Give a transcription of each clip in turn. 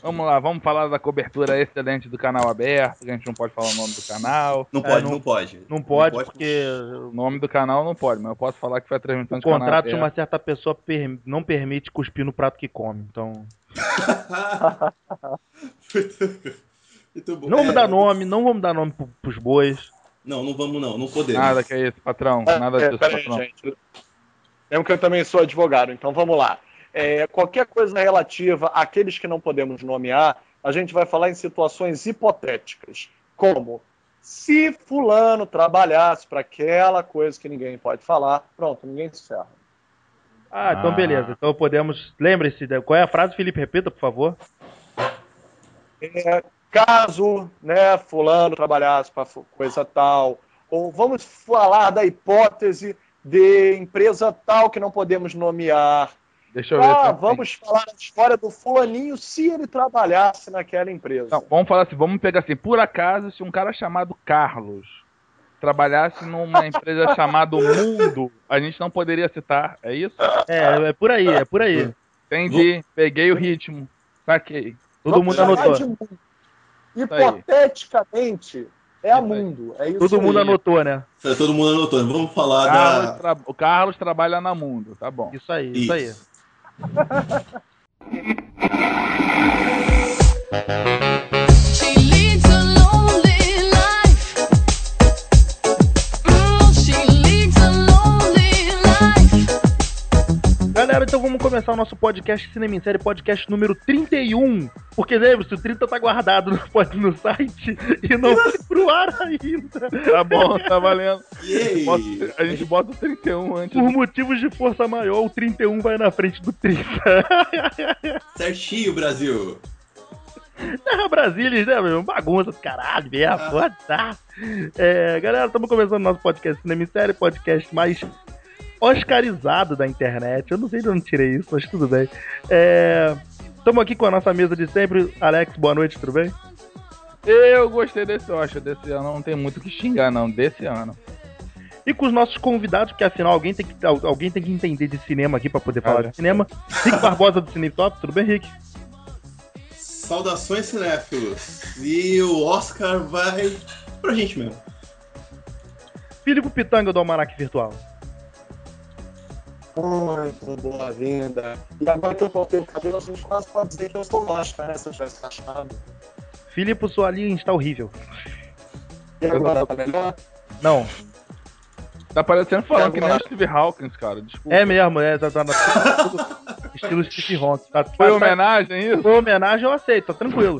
Vamos lá, vamos falar da cobertura excelente do canal aberto, que a gente não pode falar o nome do canal. Não pode, É, não- não pode. Não pode, pode. porque O nome do canal não pode, mas eu posso falar que foi a transmissão o de canal contrato de uma certa pessoa per- não permite cuspir no prato que come. Então, Muito bom. não vamos É, dar nome, não vamos dar nome pro- pros bois. Não, não vamos não, não podemos. Nada que é isso, patrão. Nada É, disso, aí, patrão. gente. Lembra que eu também sou advogado, então vamos lá. É, qualquer coisa relativa àqueles que não podemos nomear, a gente vai falar em situações hipotéticas, como se fulano trabalhasse para aquela coisa que ninguém pode falar, pronto, ninguém se ferra. Ah, então Ah. beleza. Então podemos. Lembre-se, da- qual é a frase, Felipe? Repita, por favor. É, caso, né, fulano trabalhasse para coisa tal, ou vamos falar da hipótese de empresa tal que não podemos nomear. Deixa eu ver. Ah, eu vamos falar a história do fulaninho se ele trabalhasse naquela empresa. Não, vamos falar assim, vamos pegar assim, por acaso, se um cara chamado Carlos trabalhasse numa empresa chamada Mundo, a gente não poderia citar, é isso? É, é por aí, é por aí. Entendi, peguei o ritmo, saquei. Todo Vamos mundo anotou. Hipoteticamente, é a mundo. É isso Todo mundo aí. anotou, né? Todo mundo anotando. Vamos falar Carlos da. tra- O Carlos trabalha na Mundo, tá bom. Isso aí, isso, aí. Thank you. Galera, então vamos começar o nosso podcast Cinema em Série, podcast número 31. Porque lembre-se, o 30 tá guardado no, no site e não foi pro ar ainda. Tá bom, tá valendo. A gente bota o 31 antes. Por motivos de força maior, o 31 vai na frente do 30. Certinho, Brasil. Terra Brasília, né, meu? Bagunça do caralho, mesmo. Pode tá. É, galera, estamos começando nosso podcast Cinema em Série, podcast mais oscarizado da internet. Eu não sei de onde tirei isso, mas tudo bem. Estamos aqui com a nossa mesa de sempre. Alex, boa noite, tudo bem? Eu gostei desse Oscar desse ano, não tem muito o que xingar não, desse ano. E com os nossos convidados, porque afinal alguém tem que, alguém tem que entender de cinema aqui para poder falar de cinema. Rick Barbosa do Cine Top, tudo bem, Rick? Saudações, cinéfilos. E o Oscar vai pra gente mesmo. Filipe Pitanga do Almanac Virtual. Muito boa-vinda. E agora que eu cortei o cabelo, a gente quase pode dizer que eu sou Oscar, né? Se eu tivesse achado. Filipe, sua linha está horrível. E agora, tá melhor? Não, Tá parecendo falando que nem o. Steve Hawkins, cara, desculpa. é mesmo, é, tá, tá, tá- estilo Steve Hawking. Tá, Foi tá- homenagem isso? Foi homenagem, eu aceito, tá tranquilo.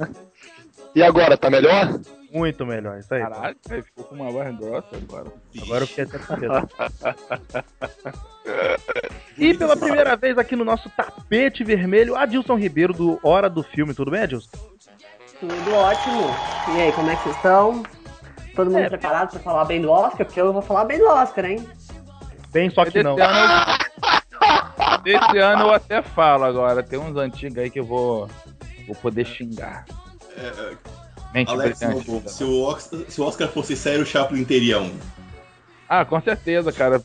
E agora, tá melhor? Muito melhor, isso aí. Caralho, ficou com uma voz grossa agora. Agora eu fiquei até com medo. E pela primeira vez aqui no nosso tapete vermelho, Adilson Ribeiro do Hora do Filme. Tudo bem, Adilson? Tudo ótimo. E aí, como é que vocês estão? Todo mundo É. preparado pra falar bem do Oscar? Porque eu vou falar bem do Oscar, hein? Bem, só que não. ano, eu... Desse ano eu até falo agora, tem uns antigos aí que eu vou, vou poder xingar. É, Mente Alex, brilhante. Lobo, se o, Oscar, se o Oscar fosse sério, o Chaplin teria um. Ah, com certeza, cara.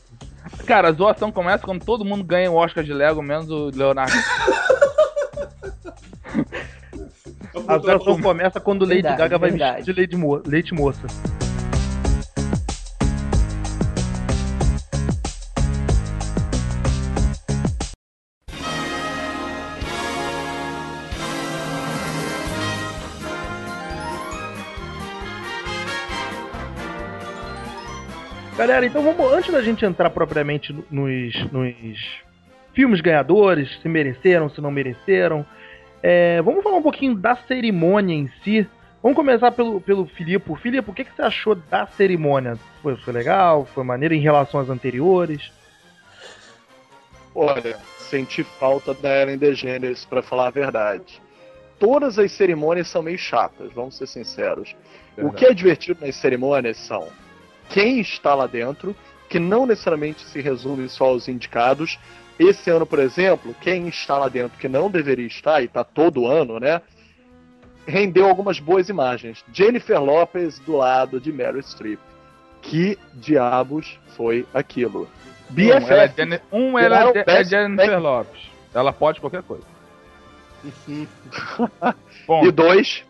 Cara, a zoação começa quando todo mundo ganha o Oscar de Lego, menos o Leonardo. A atração começa quando Lady Verdade, Gaga vai verdade. vestir de Lady Mo leite moça. Galera, então vamos, antes da gente entrar propriamente no- nos, nos filmes ganhadores, se mereceram, se não mereceram, é, vamos falar um pouquinho da cerimônia em si. Vamos começar pelo, pelo Filipe. Filipe, o que, que você achou da cerimônia? Foi, foi legal? Foi maneiro em relação às anteriores? Olha, senti falta da Ellen DeGeneres, pra falar a verdade. Todas as cerimônias são meio chatas, vamos ser sinceros. O que é divertido nas cerimônias são quem está lá dentro, que não necessariamente se resume só aos indicados. Esse ano, por exemplo, quem está lá dentro que não deveria estar, e está todo ano, né? Rendeu algumas boas imagens. Jennifer Lopez do lado de Meryl Streep. Que diabos foi aquilo? Um, ela é, BFF. Um, ela é, é Jennifer Lopes. Ela pode qualquer coisa. E dois,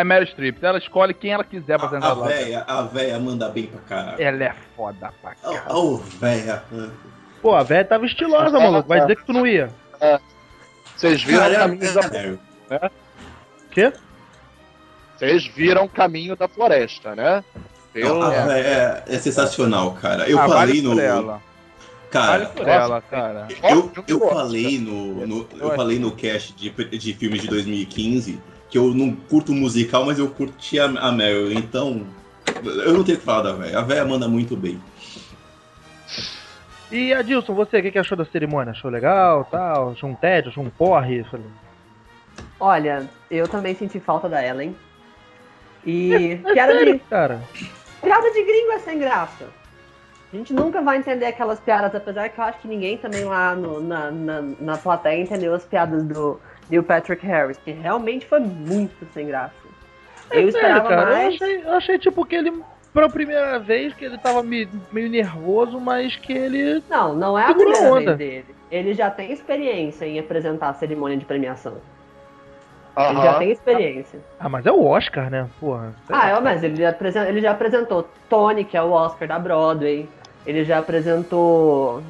é Meryl Streep. Ela escolhe quem ela quiser pra A, sentar a lá. véia, a véia manda bem pra caralho. Ela é foda pra caralho. Ô, oh, véia. Pô, a velha tava estilosa, maluco. Vai dizer que tu não ia. vocês viram Cara, caminhos da é, Quê? Vocês viram o caminho da floresta, né? Pelo... a véia é, é sensacional, cara. Eu Ah, falei vale no. ela. Cara, Vale por ela, cara. Eu, eu falei no, no- Eu eu falei no cast de, de filmes de 2015 que eu não curto musical, mas eu curti a, a Meryl, então eu não tenho o que falar da véia. A véia manda muito bem. E Adilson, você, o que, que achou da cerimônia? Achou legal, tal? Achou um tédio, achou um porre? Falei, Olha, eu também senti falta da Ellen. E piada de, Cara, piada de gringo é sem graça. A gente nunca vai entender aquelas piadas, apesar que eu acho que ninguém também lá no- na, na, na plateia entendeu as piadas do Neil Patrick Harris, que realmente foi muito sem graça. Eu é sério, esperava cara. Eu mais. achei, eu achei tipo que ele, pela primeira vez, que ele tava me- meio nervoso, mas que ele. Não, não é a primeira onda. vez dele. Ele já tem experiência em apresentar a cerimônia de premiação. Ele já tem experiência. Ah, mas é o Oscar, né? Porra. Ah, é, mas ele já, ele já apresentou Tony, que é o Oscar da Broadway. Ele já apresentou.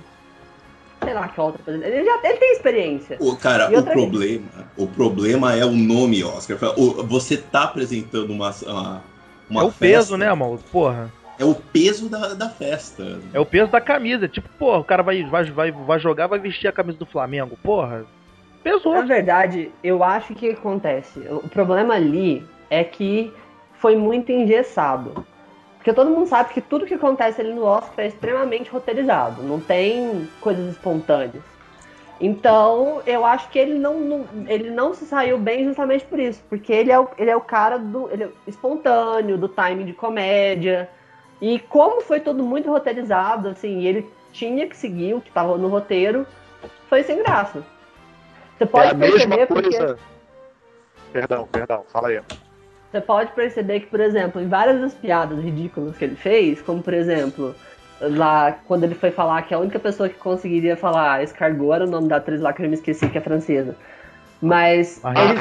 Lá que outra. Ele já ele tem experiência. O, cara, o problema, o problema é o nome Oscar. Você tá apresentando uma, uma, uma é o festa, peso, né, mano? Porra. É o peso da, da festa. É o peso da camisa. Tipo, porra, o cara vai, vai, vai, vai jogar, vai vestir a camisa do Flamengo. Porra. Pesou. Na verdade, eu acho que acontece. O problema ali é que foi muito engessado. Porque todo mundo sabe que tudo que acontece ali no Oscar é extremamente roteirizado. Não tem coisas espontâneas. Então, eu acho que ele não, não- ele não se saiu bem justamente por isso. Porque ele é o, ele é o cara do. Ele é espontâneo, do timing de comédia. E como foi tudo muito roteirizado, assim, e ele tinha que seguir o que estava no roteiro, foi sem graça. Você É pode a mesma perceber porque coisa. Perdão, perdão, fala aí. Você pode perceber que, por exemplo, em várias das piadas ridículas que ele fez, como por exemplo, lá quando ele foi falar que a única pessoa que conseguiria falar escargot era o nome da atriz lá que eu me esqueci, que é francesa. Mas Ah, ele,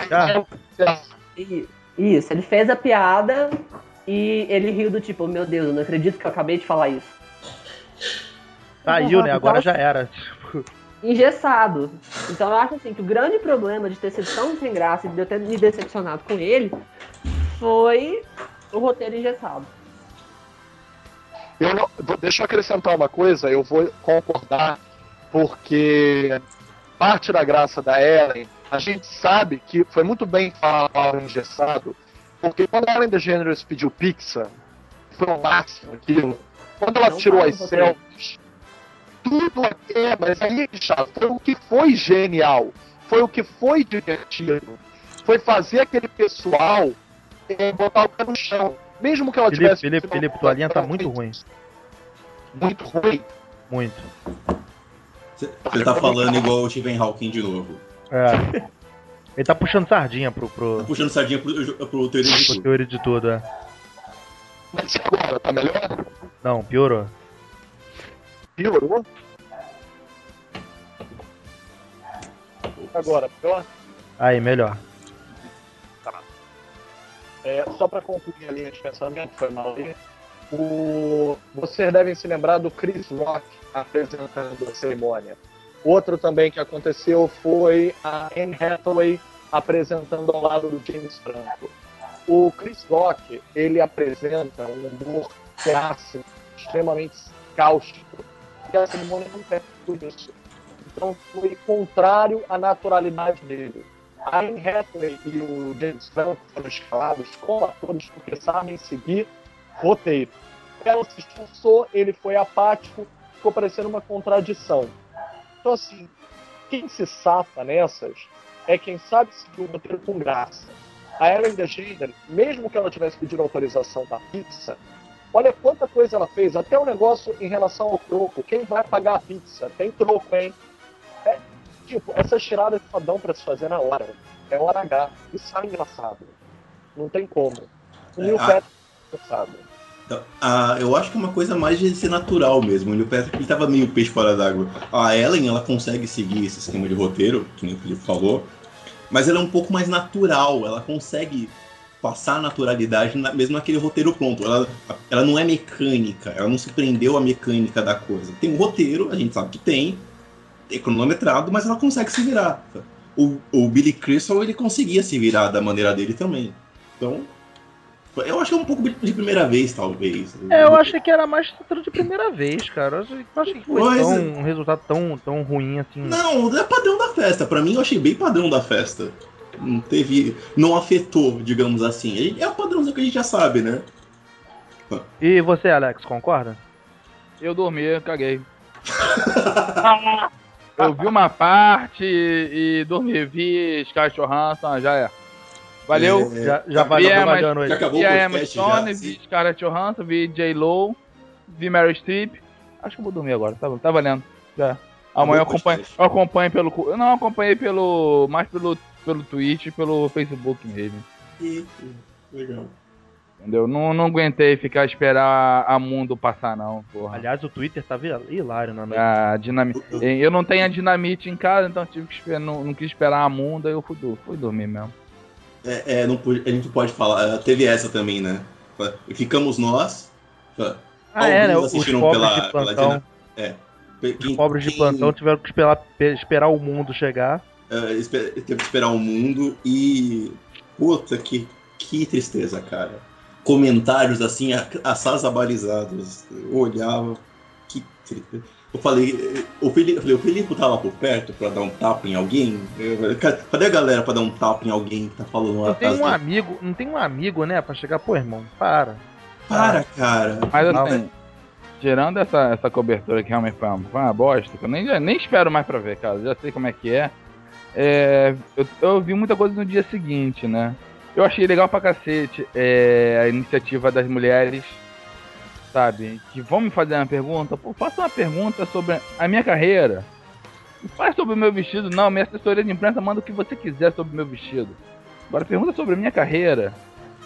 i- isso, ele fez a piada e ele riu do tipo, meu Deus, eu não acredito que eu acabei de falar isso. Saiu, né? Agora já era. engessado. Então eu acho assim que o grande problema de ter sido tão sem graça e de eu ter me decepcionado com ele foi o roteiro engessado. Eu não- deixa eu acrescentar uma coisa, eu vou concordar, porque parte da graça da Ellen, a gente sabe que foi muito bem falado engessado, porque quando a Ellen DeGeneres pediu pizza, foi o máximo aquilo. Quando ela Não tirou as selfies, tudo é, mas aí, foi o que foi genial, foi o que foi divertido, foi fazer aquele pessoal botar o pé no chão. Mesmo que ela Felipe, tivesse. Felipe, Felipe, tua linha tá muito ruim. Muito ruim. Muito. Você tá falando igual o Stephen Hawking de novo. É. Ele tá puxando sardinha pro, pro, Tá puxando sardinha pro, pro teoria de pro tudo. teoria de tudo, é. Mas e agora? Tá melhor? Não, piorou. Piorou? Agora, pior? Aí, melhor. É, só para concluir a linha de pensamento, foi mal. O... Vocês devem se lembrar do Chris Rock apresentando a cerimônia. Outro também que aconteceu foi a Anne Hathaway apresentando ao lado do James Franco. O Chris Rock, ele apresenta um humor clássico, extremamente cáustico, e a cerimônia não tem tudo isso. Então foi contrário à naturalidade dele. A Anne Hathaway e o James Franco foram escalados como atores porque sabem seguir roteiro. Ela se esforçou, ele foi apático, ficou parecendo uma contradição. Então, assim, quem se safa nessas é quem sabe seguir o roteiro com graça. A Ellen DeGeneres, mesmo que ela tivesse pedido autorização da pizza, olha quanta coisa ela fez, até o negócio em relação ao troco. Quem vai pagar a pizza? Tem troco, hein? É, tipo, essas tiradas só dão pra se fazer na hora. É hora H. Isso é engraçado. Não tem como. O Neil É, a- Patrick é engraçado. Então, ah, eu acho que é uma coisa mais de ser natural mesmo. O Neil Patrick ele tava meio peixe fora d'água. A Ellen, ela consegue seguir esse esquema de roteiro, que nem o Felipe falou. mas ela é um pouco mais natural, ela consegue passar a naturalidade na- mesmo naquele roteiro pronto. Ela, ela não é mecânica, ela não se prendeu à mecânica da coisa. Tem um roteiro, a gente sabe que tem, é cronometrado, mas ela consegue se virar. O, o Billy Crystal, ele conseguia se virar da maneira dele também. Então, eu acho que é um pouco de primeira vez, talvez. É, eu achei que era mais tudo de primeira vez, cara. Eu achei, que foi tão, um resultado tão, tão ruim assim. Não, é padrão da festa. Pra mim, eu achei bem padrão da festa. Não teve. Não afetou, digamos assim. É o padrãozinho que a gente já sabe, né? E você, Alex, concorda? Eu dormi, eu caguei. eu vi uma parte e, e dormi. Vi Sky Johansson, já é. Valeu. É, já já valeu, vagando já aí. acabou Vi a Emma Stone, já, vi. Scarlett Johansson, vi J. Lo, vi Mary Streep. Acho que eu vou dormir agora, tá, tá valendo. Já. Amanhã eu acompanho, eu acompanho pelo. Eu não acompanhei pelo. mais pelo, pelo Twitch e pelo Facebook mesmo. Legal. Entendeu? Não, não aguentei ficar esperar a mundo passar, não, porra. Aliás, o Twitter tava hilário na noite. A dinamite. Eu não tenho a dinamite em casa, então tive que esperar, não, não quis esperar a mundo, aí eu fui, fui dormir mesmo. É, é, não a gente pode falar. eh, Teve essa também, né? Ficamos nós. Ah, é, né? Os assistiram pela- de pela plantão. Quem- Os pobres de plantão tiveram que esperar, pe- esperar o mundo chegar. espe- teve que esperar o mundo e. Puta, que, que tristeza, cara. Comentários assim, assazabalizados. Eu olhava. Que. Eu falei, o Felipe, eu falei, o Felipe tava por perto pra dar um tapa em alguém? Eu falei, "Ca- Cadê a galera pra dar um tapa em alguém que tá falando Não uma tem um dele?" amigo, não tem um amigo, né, pra chegar, pô, irmão, para. Para, cara. Mas Não, assim, tirando essa, essa cobertura que realmente foi uma, foi uma bosta, que eu nem, nem espero mais pra ver, cara. Já sei como é que é. É, eu, eu vi muita coisa no dia seguinte, né? Eu achei legal pra cacete é, a iniciativa das mulheres, sabe? Que vão me fazer uma pergunta. Pô, faça uma pergunta sobre a minha carreira. Não faz sobre o meu vestido, não. Minha assessoria de imprensa manda o que você quiser sobre o meu vestido. Agora pergunta sobre a minha carreira.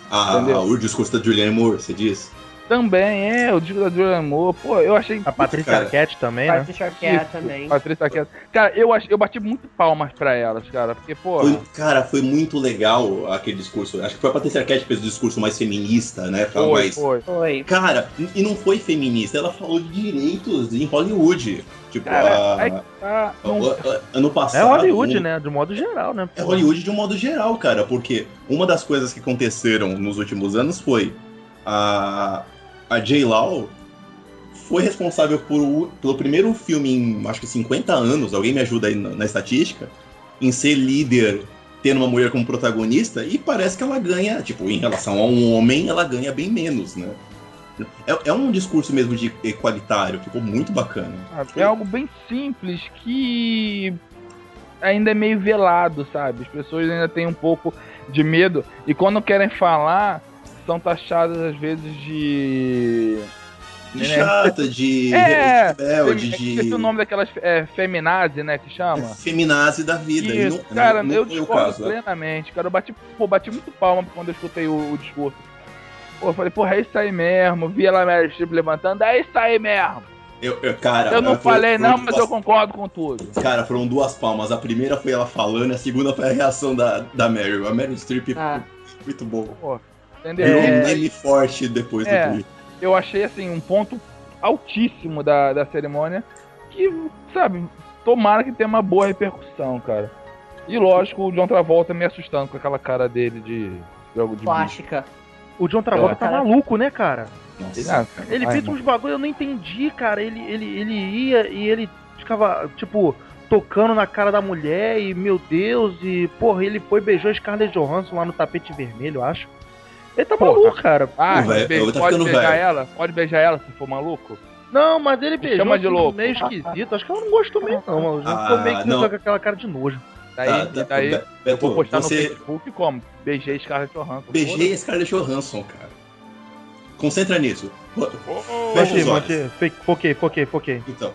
Ah, Entendeu? o discurso da Julianne Moore, você diz? Também, é, o disco da Julianne Moore. Pô, eu achei A Patrícia. Arquette também, né? Patrícia Arquette Isso, também. Patrícia Arquette. Cara, eu, ach, eu bati muito palmas pra elas, cara. Porque, pô. Foi- cara, foi muito legal aquele discurso. Acho que foi a Patrícia Arquette que fez o discurso mais feminista, né? Foi, mais- foi. Foi. Cara, e não foi feminista, ela falou de direitos em Hollywood. Tipo, Cara, a- aí tá. a- Não, a- ano passado. É Hollywood, um- né? De modo geral, né? É. Hollywood de um modo geral, cara, porque uma das coisas que aconteceram nos últimos anos foi a, a J. Law foi responsável por, pelo primeiro filme em acho que 50 anos, alguém me ajuda aí na, na estatística, em ser líder, tendo uma mulher como protagonista, e parece que ela ganha, tipo, em relação a um homem, ela ganha bem menos, né? É, é um discurso mesmo de equalitário, ficou muito bacana. É algo bem simples que ainda é meio velado, sabe? As pessoas ainda têm um pouco de medo e quando querem falar são taxadas às vezes de De né? chata, de É, rebelde, de Esqueci o nome daquelas é, feminazi, né, que chama. feminazi da vida. e Isso, não, cara, não eu foi o discordo caso. né? plenamente, cara. Eu bati, pô, bati muito palma quando eu escutei o, o discurso. Pô, eu falei, porra, é isso aí mesmo. Vi ela Mary Streep levantando, é isso aí mesmo. Eu, eu- cara, eu não falei foram não, mas duas- eu concordo com tudo. Cara, foram duas palmas. A primeira foi ela falando, a segunda foi a reação da, da Meryl. A Meryl Streep, Ah. muito bom. Entendeu? Virou um É, meme forte depois É. do Twitter. eu achei assim um ponto altíssimo da, da cerimônia que, sabe, tomara que tenha uma boa repercussão, cara. E lógico, o John Travolta me assustando com aquela cara dele de jogo de. Plástica. O John Travolta É. tá maluco, né, cara? Nossa. Ele fez uns bagulho, eu não entendi, cara. Ele, ele, ele ia e ele ficava, tipo, tocando na cara da mulher e, meu Deus, e, porra, ele foi e beijou a Scarlett Johansson lá no tapete vermelho, eu acho. Ele tá Porra. maluco, cara. Ah, velho, be- pode beijar velho. ela? Pode beijar ela se for maluco? Não, mas ele beijou chama de assim, louco. meio esquisito. Acho que ela não gostou mesmo, não. Ela já Ah, ficou meio que não. com aquela cara de nojo. Daí, Tá, tá, daí Be- eu Beto, vou postar você no Facebook como? Beijei Scarlett Johansson. beijei Scarlett Johansson, cara. Concentra nisso. Foda-se. Fecha Foquei, os olhos. foquei, foquei, foquei. Então,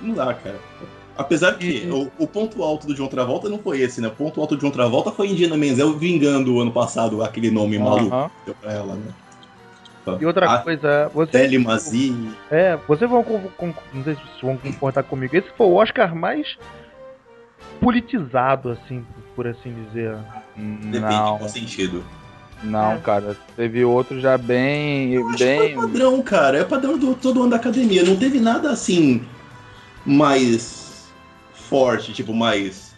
não dá, cara. Apesar que o, o ponto alto do John Travolta não foi esse, né? O ponto alto do John Travolta foi Indiana Menzel vingando ano passado aquele nome maluco Aham. que deu pra ela, né? E outra a coisa, você. É, vocês vão. Não sei se vocês vão concordar comigo. Esse foi o Oscar mais politizado, assim, por assim dizer. Depende, Não, qual sentido. não, É. cara. Teve outro já bem. Eu bem. foi padrão, cara. É padrão do todo ano da academia. Não teve nada assim mais forte, tipo, mais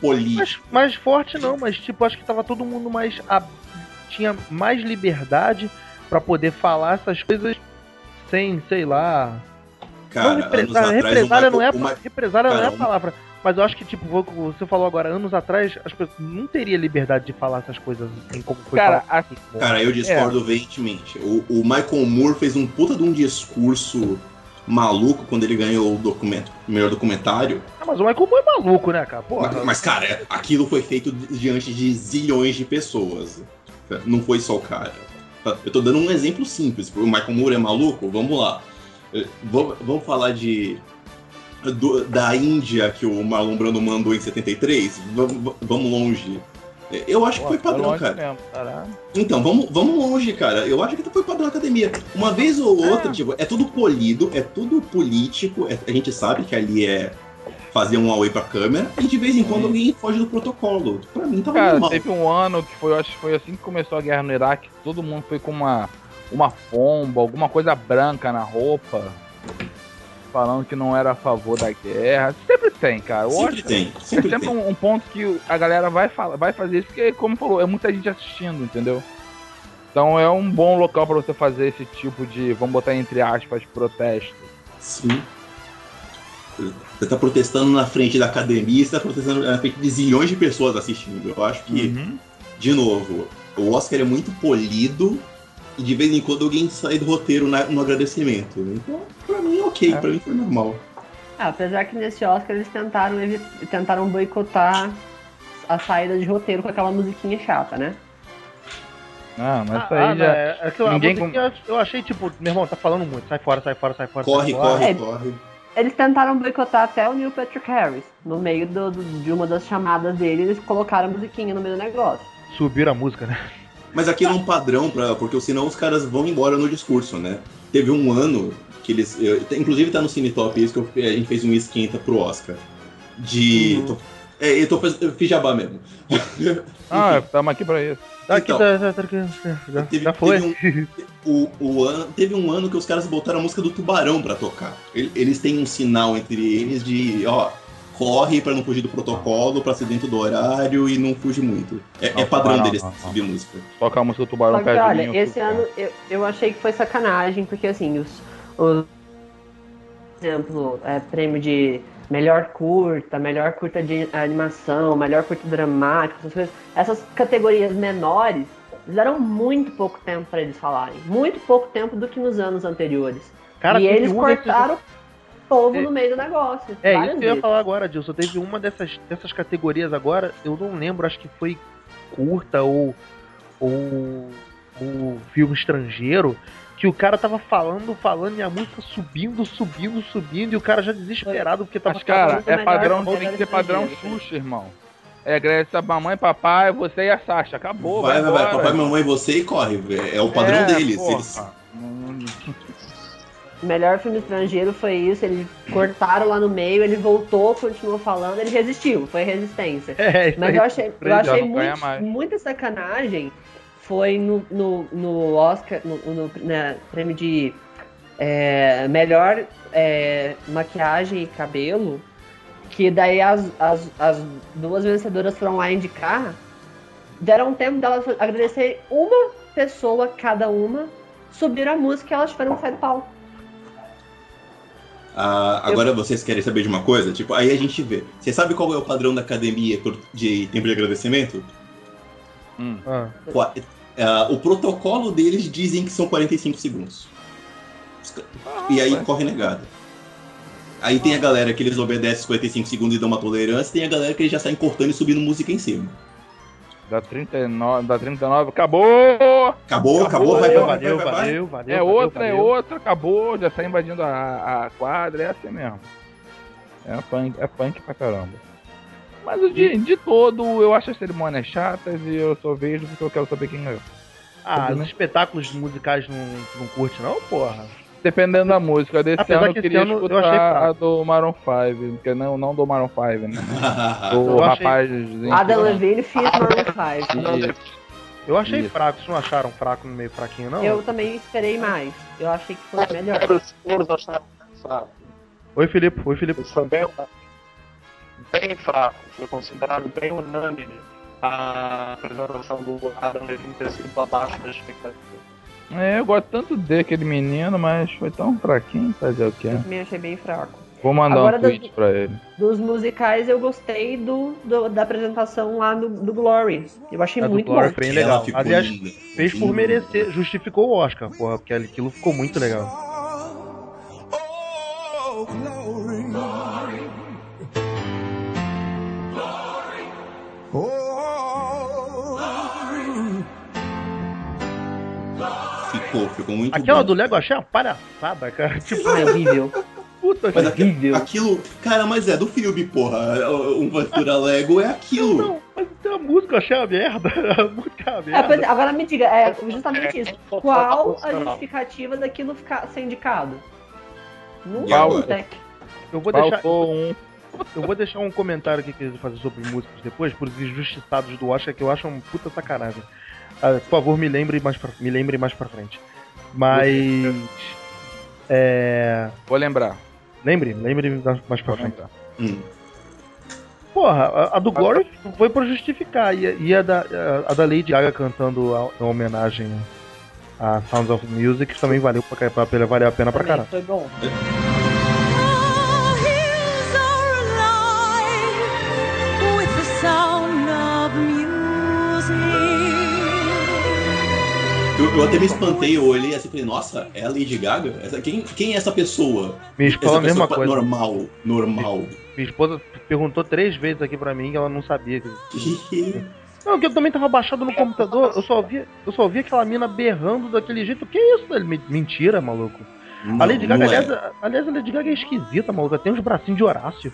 político. Mas, mais forte não, mas tipo, acho que tava todo mundo mais. a- tinha mais liberdade pra poder falar essas coisas sem, sei lá. Cara, não, repre- anos atrás, represália o não é, Michael- o Ma- represália não é Cara, a um- palavra. Mas eu acho que, tipo, vo- você falou agora, anos atrás, as pessoas não teria liberdade de falar essas coisas assim como foi Cara, falado. assim, Cara, eu discordo veementemente. O, o Michael Moore fez um puta de um discurso maluco quando ele ganhou o documento, o melhor documentário. Ah, mas o Michael Moore é maluco, né, cara? Porra. Mas, mas, cara, aquilo foi feito diante de zilhões de pessoas. Não foi só o cara. Eu tô dando um exemplo simples. O Michael Moore é maluco? Vamos lá. Eh, Vamos, vamos falar de. do- da Índia que o Marlon Brando mandou em 73? Vamos, vamos longe. Eu acho que foi Pô, padrão, cara. mesmo. Então, vamos, vamos longe, cara. Eu acho que foi padrão academia. Uma vez ou outra, É. tipo, é tudo polido, é tudo político, é- a gente sabe que ali é fazer um away pra câmera, e de vez em quando alguém foge do protocolo. Pra mim tava Cara, normal. teve um ano que foi, acho que foi assim que começou a guerra no Iraque, todo mundo foi com uma, uma pomba, alguma coisa branca na roupa, falando que não era a favor da guerra. Sempre tem, cara. Eu Sempre acho tem, É sempre sempre tem. um, um ponto que a galera vai, falar, vai fazer isso, porque, como falou, é muita gente assistindo, entendeu? Então é um bom local pra você fazer esse tipo de, vamos botar entre aspas, protesto. Sim. Você tá protestando na frente da academia, você tá protestando na frente de zilhões de pessoas assistindo. Eu acho que, Uhum. de novo, o Oscar é muito polido e de vez em quando alguém sai do roteiro na- no agradecimento. Então, pra mim, ok, É. pra mim foi normal. Ah, apesar que nesse Oscar eles tentaram, tentaram boicotar a saída de roteiro com aquela musiquinha chata, né? Ah, mas isso Ah, aí não, já. é, aquilo, ninguém a musiquinha, eu achei, tipo, meu irmão, tá falando muito, sai fora, sai fora, sai fora. Corre, sai fora. corre, É. corre. Eles tentaram boicotar até o Neil Patrick Harris. No meio do- do- de uma das chamadas dele, eles colocaram a musiquinha no meio do negócio. Subiram a música, né? Mas aquilo é um padrão, pra, porque senão os caras vão embora no discurso, né? Teve um ano que eles. eu- inclusive tá no Cine Top isso que eu- a gente fez um esquenta pro Oscar. De. Uhum. tô- é, eu, tô, faz- eu fiz jabá mesmo. Ah, estamos aqui pra isso. Daqui Então, da, da- da- já, teve- já foi. teve o, o ano, teve um ano que os caras botaram a música do Tubarão pra tocar. Ele- Eles têm um sinal entre eles de, ó, corre pra não fugir do protocolo, pra ser dentro do horário e não fugir muito. É, Não, é padrão Tubarão, deles não, não. subir música. Toca a música do Tubarão de olha, mim, esse ano eu, eu achei que foi sacanagem, porque assim, os. os por exemplo, é, prêmio de melhor curta, melhor curta de animação, melhor curta dramático, essas coisas. Essas categorias menores, deram muito pouco tempo pra eles falarem. Muito pouco tempo do que nos anos anteriores. Cara, e eles cortaram povo É. no meio do negócio. É, isso que eu ia falar agora, Dilson. Teve uma dessas, dessas categorias agora, eu não lembro, acho que foi curta ou, ou, ou filme estrangeiro, que o cara tava falando, falando e a música subindo, subindo, subindo, e o cara já desesperado porque tava Mas, cara, é padrão, tem que ser padrão. Xuxa, irmão. É agradecer a mamãe, papai, você e a Sasha. Acabou, vai, vai, vai, embora. papai, mamãe, você e corre. velho. É o padrão É, deles. porra. Eles, O melhor filme estrangeiro foi isso, eles cortaram lá no meio, ele voltou, continuou falando, ele resistiu, foi resistência. É, Mas eu achei, eu achei muito, muita sacanagem foi no, no, no Oscar, no, no né, prêmio de é, melhor é, maquiagem e cabelo, que daí as, as, as duas vencedoras foram lá indicar, deram tempo delas agradecer uma pessoa cada uma, subiram a música e elas tiveram do palco. Ah, agora vocês querem saber de uma coisa? Tipo, aí a gente vê. Você sabe qual é o padrão da academia por- de tempo de agradecimento? hum. Ah, Qua- ah, o protocolo deles dizem que são 45 segundos. E aí corre negado. Aí tem a galera que eles obedecem os 45 segundos e dão uma tolerância, e tem a galera que eles já saem cortando e subindo música em cima. Da 39, da 39, acabou! Acabou, acabou, Acabou, vai, valeu, vai, vai, valeu, vai, valeu, valeu. É valeu, outra, é valeu. outra, acabou, já sai invadindo a, a quadra, é assim mesmo. É punk, é punk pra caramba. Mas o de, de todo, eu acho as cerimônias chatas e eu só vejo porque eu quero saber quem ganhou. Ah, Tudo, os espetáculos musicais não, não curte não, porra? Dependendo da música. Desse Apesar ano eu que queria ano eu escutar achei fraco. a do Maroon 5, que não, não do Maroon 5, né? Eu Do achei- rapazzinho. Adam Levine fez Maroon 5. Isso. Eu achei Isso. fraco, vocês não acharam fraco no meio fraquinho, não? Eu também esperei mais. Eu achei que fosse melhor. Todos, todos acharam fraco. Oi, Felipe. Oi, Felipe. Foi bem, bem fraco. Foi considerado bem unânime a apresentação do Adam Levine ter sido abaixo da expectativa. É, eu gosto tanto daquele menino, mas foi tão fraquinho, fazer o quê? Eu também achei bem fraco. Vou mandar Agora um tweet pra ele. Dos musicais, eu gostei do, do- da apresentação lá do, do Glory. Eu achei A do muito Glory bom. foi bem legal. ficou Aliás, fez por merecer, justificou o Oscar, porra, porque aquilo ficou muito legal. Oh, glory. Oh, Ficou, ficou muito Aquela bom. do Lego eu achei uma palhaçada, cara. Tipo, Ah, é horrível. puta Mas que horrível. aquilo, cara, mas é do filme, porra. Um Ventura Lego é aquilo. Não, mas tem a música, eu achei uma merda. A música é uma É, pois merda. é, agora me diga, é justamente isso. Qual a justificativa daquilo ficar ser indicado? Não, E tem. Eu vou deixar, um. eu vou deixar um comentário aqui que eles vão fazer sobre músicas depois, por injustiçados do Oscar, que eu acho um puta sacanagem. Ah, por favor, me lembre mais pra, me lembre mais pra frente. Mas. É. Vou lembrar. Lembre, lembre mais pra Vou frente. Hum. Porra, a, a do Glory foi pra justificar. E, e a, da, a, a da Lady Gaga cantando a, em homenagem a Sounds of Music também valeu, pra, pra, pra, valeu a pena pra caralho. foi bom. Eu, eu até me espantei, eu olhei assim e falei, nossa, é a Lady Gaga? Essa, quem, quem é essa pessoa? Minha esposa a mesma coisa. normal, normal. Minha esposa perguntou três vezes aqui pra mim que ela não sabia. que- Não, que eu também tava baixado no computador, eu só via, eu só via aquela mina berrando daquele jeito. Que isso, velho? Me- Mentira, maluco. Não, a Lady Gaga, é. aliás, a- aliás, a Lady Gaga é esquisita, maluco. Ela tem uns bracinhos de Horácio.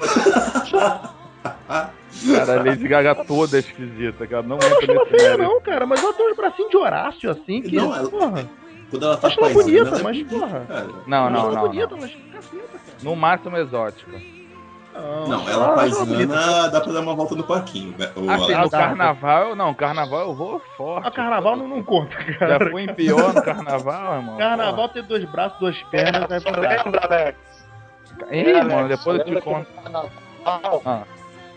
Cara, a Lady Gaga toda é esquisita, cara. Não Eu não acho ela feia, mérito. não, cara, mas ela tem uns bracinhos de Horácio, assim, que. Não, ela- porra. Quando ela tá Acho ela paisana, bonita, ela é mas, bonita, porra. cara. Não, não, acho ela não. bonita, não. mas caceta. No máximo exótica. Não, ela ela bonita. paisana dá pra dar uma volta no parquinho. Ou Assim, no carnaval, não, carnaval eu vou forte. A carnaval não, não conta, Já cara. fui em pior no carnaval, irmão. Carnaval tem dois braços, duas pernas, é. Lembra, Alex? Porra. Ih, mano, depois eu te conto. Ah.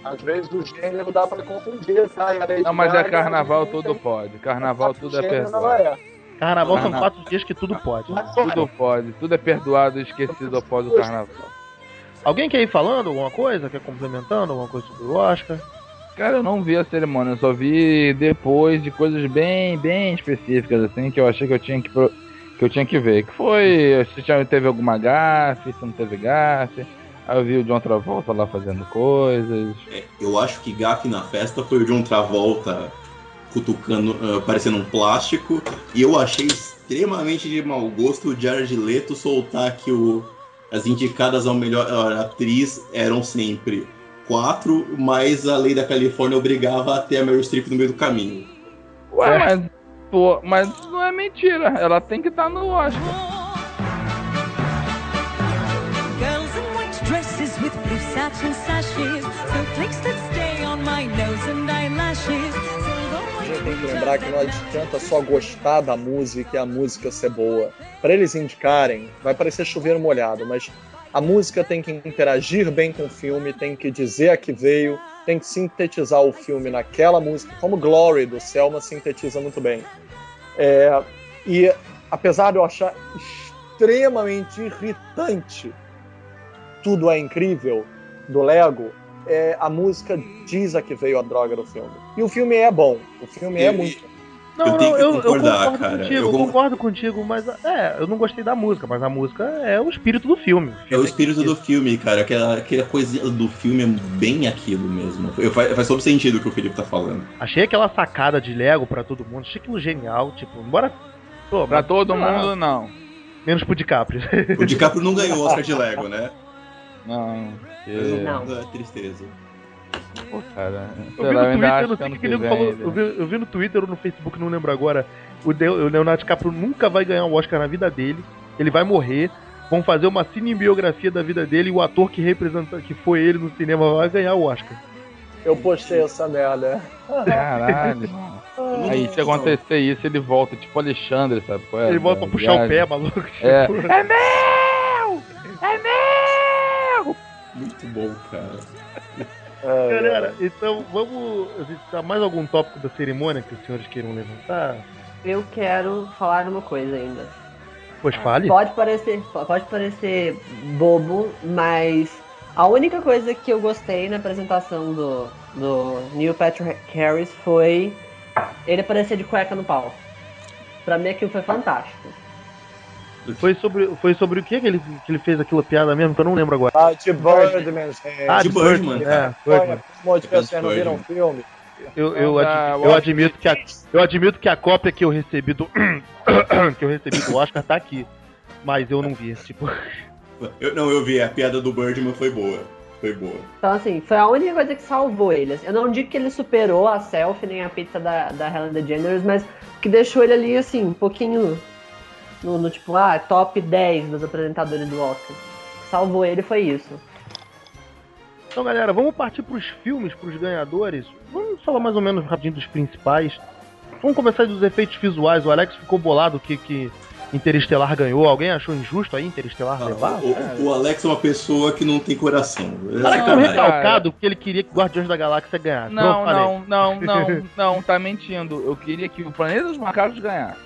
Às vezes o gênero dá pra confundir, tá? Não, mas é carnaval, tudo tem- pode. Carnaval, tudo é perdoado. é. Carnaval são quatro dias que tudo pode. Tudo pode. Tudo é perdoado e esquecido após o carnaval. Alguém quer ir falando alguma coisa? Quer complementando alguma coisa sobre o Oscar? Cara, eu não vi a cerimônia, eu só vi depois de coisas bem, bem específicas, assim, que eu achei que eu tinha que, pro- que, eu tinha que ver. Que foi se já teve alguma gafe, se não teve gafe. Aí eu vi o John Travolta lá fazendo coisas. É, eu acho que gafe na festa foi o John Travolta cutucando, ah, parecendo um plástico. E eu achei extremamente de mau gosto o Jared Leto soltar que o, as indicadas ao melhor ah, atriz eram sempre quatro, mas a lei da Califórnia obrigava a ter a Meryl Streep no meio do caminho. Ué, mas, pô, mas não é mentira. Ela tem que estar no Oscar. Satin sashes, snowflakes that stay on my nose and eyelashes. Tem que lembrar que não adianta só gostar da música e a música ser boa. Para eles indicarem, vai parecer chover molhado, mas a música tem que interagir bem com o filme, tem que dizer a que veio, tem que sintetizar o filme naquela música, como Glory do Selma sintetiza muito bem. É, e apesar de eu achar extremamente irritante tudo é incrível do Lego, é, a música diz a que veio a droga do filme. E o filme é bom, o filme é E- muito Não, Eu não, tenho que eu, eu concordar, concordo cara. contigo, Eu eu, con- concordo contigo, mas é, eu não gostei da música, mas a música é o espírito do filme. É o filme espírito que- do filme, cara. Aquela, aquela coisa do filme é bem aquilo mesmo. Eu- Faz, faz todo sentido o que o Felipe tá falando. Achei aquela sacada de Lego pra todo mundo, achei aquilo genial, tipo, embora. Pô, Pra mas, todo sei lá, mundo, não. Menos pro DiCaprio. O DiCaprio não ganhou o Oscar de Lego, né? Não. Não. É tristeza. Pô, cara. Eu vi eu Twitter, que o vem falou. Eu vi, eu vi no Twitter ou no Facebook, não lembro agora. O, De- o Leonardo DiCaprio nunca vai ganhar um Oscar na vida dele. Ele vai morrer. Vão fazer uma cinebiografia da vida dele e o ator que representa, que foi ele no cinema vai ganhar o Oscar. Eu postei essa merda. Caralho, mano. Aí se acontecer isso, ele volta, tipo Alexandre, sabe? é? Ele volta pra puxar o viagem. pé, maluco. É. É meu! É meu! Muito bom, cara. Galera, então vamos. Tá mais algum tópico da cerimônia que os senhores queiram levantar? Eu quero falar uma coisa ainda. Pois fale. Pode parecer, pode parecer bobo, mas a única coisa que eu gostei na apresentação do, do Neil Patrick Harris foi ele aparecer de cueca no pau. Pra mim aquilo foi fantástico. Foi sobre, foi sobre o que que ele, que ele fez aquela piada mesmo, que eu não lembro agora. Ah, de Birdman, gente. Ah, de Birdman, É, Birdman. pelo amor de Deus, vocês não Birdman. viram o filme? Eu, eu, Ah, ad- eu admito que a, eu admito que a cópia que eu recebi do que eu recebi do Oscar tá aqui, mas eu não vi. Tipo, Eu, não, eu vi, a piada do Birdman foi boa. Foi boa. Então, assim, foi a única coisa que salvou ele. Eu não digo que ele superou a selfie nem a pizza da, da Helen DeGeneres, mas que deixou ele ali, assim, um pouquinho no, no tipo, ah, top 10 dos apresentadores do Oscar. Salvou ele foi isso. então galera, vamos partir pros filmes, pros ganhadores. Vamos falar mais ou menos rapidinho dos principais. Vamos começar dos efeitos visuais. O Alex ficou bolado que que Interestelar ganhou. Alguém achou injusto aí Interestelar Ah, levar? o, o Alex é uma pessoa que não tem coração. É O Alex tá Não, sacanagem. recalcado porque ele queria que Guardiões da Galáxia ganhasse. Não, falei. não, não, não, não, tá mentindo. Eu queria que o Planeta dos Macacos ganhasse.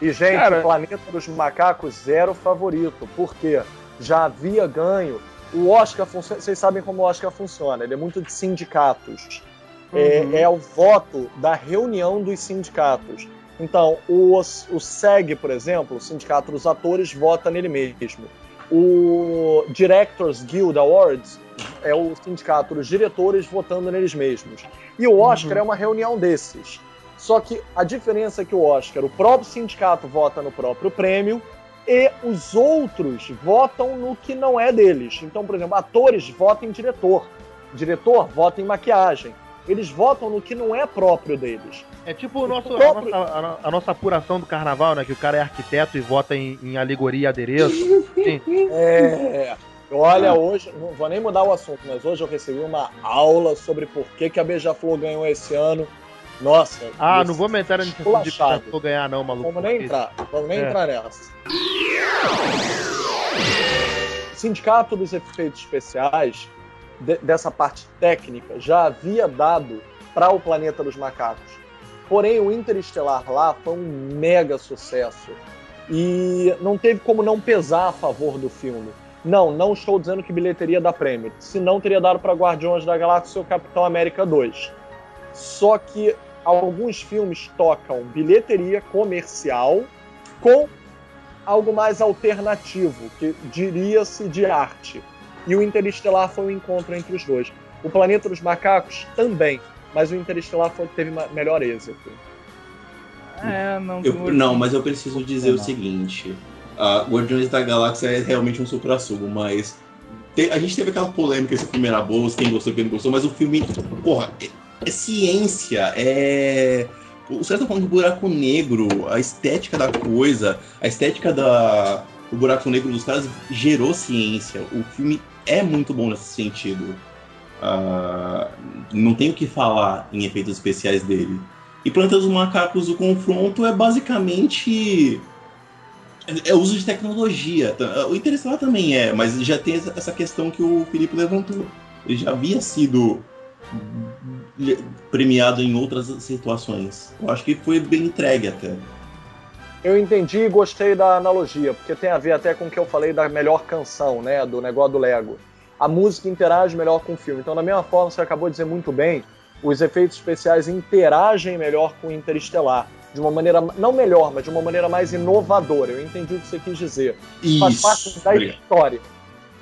E, gente, Cara- o Planeta dos Macacos era o favorito. Por quê? Já havia ganho. O Oscar funciona. Vocês sabem como o Oscar funciona. Ele é muito de sindicatos. É, é o voto da reunião dos sindicatos. Então, o, o SEG, por exemplo, o Sindicato dos Atores, vota nele mesmo. O Directors Guild Awards é o sindicato dos diretores votando neles mesmos. E o Oscar é uma reunião desses. Só que a diferença é que o Oscar, o próprio sindicato vota no próprio prêmio e os outros votam no que não é deles. Então, por exemplo, atores votam em diretor, diretor vota em maquiagem. Eles votam no que não é próprio deles. É tipo o nosso, O a, próprio- nossa, a a nossa apuração do carnaval, né? Que o cara é arquiteto e vota em, em alegoria e adereço. Sim. É. Olha, hoje, não vou nem mudar o assunto, mas hoje eu recebi uma aula sobre por que, que a Beija-Flor ganhou esse ano. Nossa. Ah, não vou entrar nesse assunto de pra ganhar, não, maluco. Vamos nem entrar, vamos nem É. entrar nessa. Sindicato dos Efeitos Especiais, de- dessa parte técnica, já havia dado para o Planeta dos Macacos. Porém, o Interestelar lá foi um mega sucesso. E não teve como não pesar a favor do filme. Não, não estou dizendo que bilheteria dá prêmio. Se não, teria dado para Guardiões da Galáxia ou Capitão América 2. Só que alguns filmes tocam bilheteria comercial com algo mais alternativo, que diria-se de arte. E o Interestelar foi um encontro entre os dois. O Planeta dos Macacos também, mas o Interestelar foi, teve melhor êxito. É, não. Eu- não, mas eu preciso dizer o Não. seguinte: a Guardiões da Galáxia é realmente um supra-sumo, mas te- a gente teve aquela polêmica se o filme era bom, se quem gostou, quem não gostou, mas o filme, porra, é, ciência, é. O César tá falando do buraco negro, a estética da coisa, a estética da, do buraco negro dos caras gerou ciência. O filme é muito bom nesse sentido. Ah, não tem o que falar em efeitos especiais dele. E Planeta dos Macacos, o confronto é basicamente. É, é uso de tecnologia. Tá, O Interestelar também é, mas já tem essa questão que o Felipe levantou. Ele já havia sido premiado em outras situações. Eu acho que foi bem entregue até. Eu entendi e gostei da analogia, porque tem a ver até com o que eu falei da melhor canção, né? Do negócio do Lego. A música interage melhor com o filme. Então, da mesma forma, você acabou de dizer muito bem, os efeitos especiais interagem melhor com o Interestelar. De uma maneira, não melhor, mas de uma maneira mais inovadora. Eu entendi o que você quis dizer. Faz Isso. parte da obrigado. história.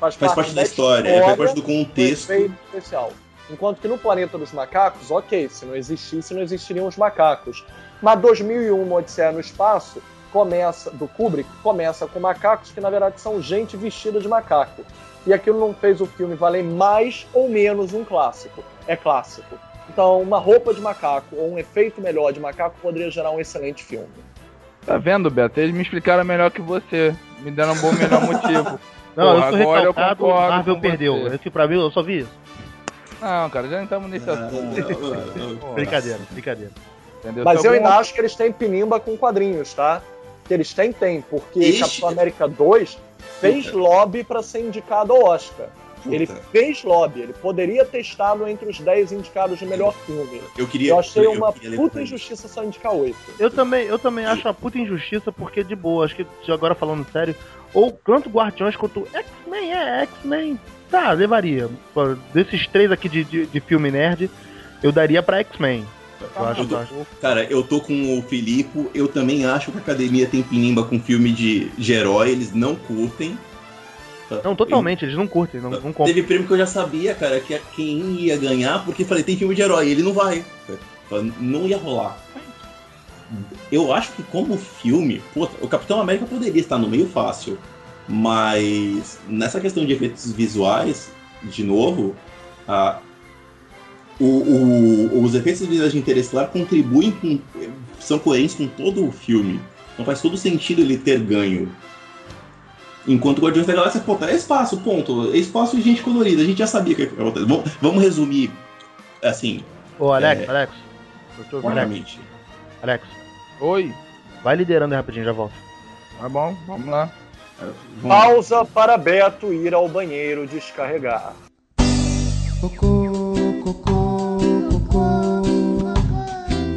Faz parte da história, é, faz parte do do contexto. efeito especial. Enquanto que no Planeta dos Macacos, ok, se não existisse, não existiriam os macacos. Mas 2001, uma Odisseia no Espaço, começa, do Kubrick, começa com macacos que na verdade são gente vestida de macaco. E aquilo não fez o filme valer mais ou menos um clássico. É clássico. Então, uma roupa de macaco ou um efeito melhor de macaco poderia gerar um excelente filme. Tá vendo, Beto? Eles me explicaram melhor que você. Me deram um bom melhor motivo. Não, Porra, eu sou agora eu concordo Marvel perdeu. você. Esse pra mim, eu só vi isso. Não, cara, já estamos nesse assunto. Brincadeira, brincadeira. Entendeu? Mas eu algum- ainda acho que eles têm pinimba com quadrinhos, tá? Que eles têm, tem, porque Ixi. Capitão América 2 fez Puta. lobby pra ser indicado ao Oscar. Puta. Ele fez lobby, ele poderia ter estado entre os 10 indicados de melhor filme. Eu queria. Eu achei eu uma queria ler puta injustiça só indicar 8. Eu também, eu também acho uma puta injustiça, porque, de boa, acho que agora falando sério, ou tanto Guardiões quanto X-Men, é, X-Men, tá, levaria. Desses três aqui de, de, de filme nerd, eu daria pra X-Men. Eu acho, eu acho. Cara, eu tô com o Filipe, eu também acho que a academia tem pinimba com filme de, de herói, eles não curtem. Não, totalmente, eles não curtem, não, não compram. Teve prêmio que eu já sabia, cara, que quem ia ganhar, porque falei, tem filme de herói, e ele não vai. Não ia rolar. Eu acho que como filme, puta, o Capitão América poderia estar no meio fácil, mas nessa questão de efeitos visuais, de novo, a- o- o- os efeitos visuais de Interestelar contribuem com, são coerentes com todo o filme. Então faz todo sentido ele ter ganho. Enquanto o Guardiões da Galáxia, pô, é espaço, ponto. É espaço e gente colorida. A gente já sabia o que ia acontecer. Vamos, vamos resumir, assim, Ô, Alex, É. Alex. Doutor, Alex, claramente. Alex, Oi, vai liderando aí rapidinho, já volto. tá bom, vamos lá. Pausa para Beto ir ao banheiro descarregar. Cocô, cocô, cocô.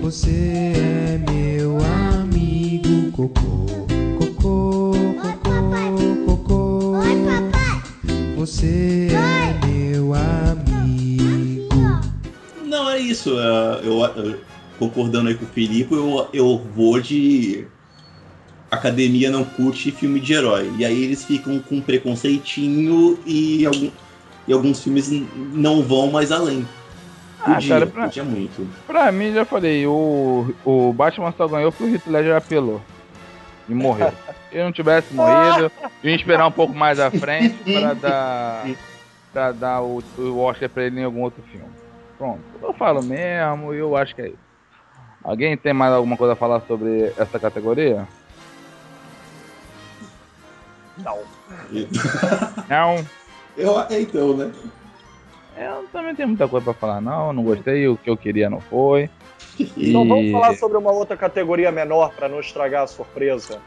Você é meu amigo, cocô. Cocô, cocô, cocô. Oi, papai. Você é meu amigo. Não, é isso. é, eu, eu- concordando aí com o Filipe, eu, eu vou de. Academia não curte filme de herói. E aí eles ficam com preconceitinho e, algum, e alguns filmes não vão mais além. Ah, Podia, cara, pra- podia muito. Pra mim, já falei, o, o Batman só ganhou porque o Heath Ledger apelou. E morreu. Se ele não tivesse morrido, eu ia esperar um pouco mais à frente pra dar, pra dar o, o Oscar pra ele em algum outro filme. Pronto. Eu falo mesmo e eu acho que é isso. Alguém tem mais alguma coisa a falar sobre essa categoria? Não. Não. Eu, é, então, né? Eu também tenho muita coisa pra falar, não. Não gostei, o que eu queria não foi. E... Então vamos falar sobre uma outra categoria menor para não estragar a surpresa.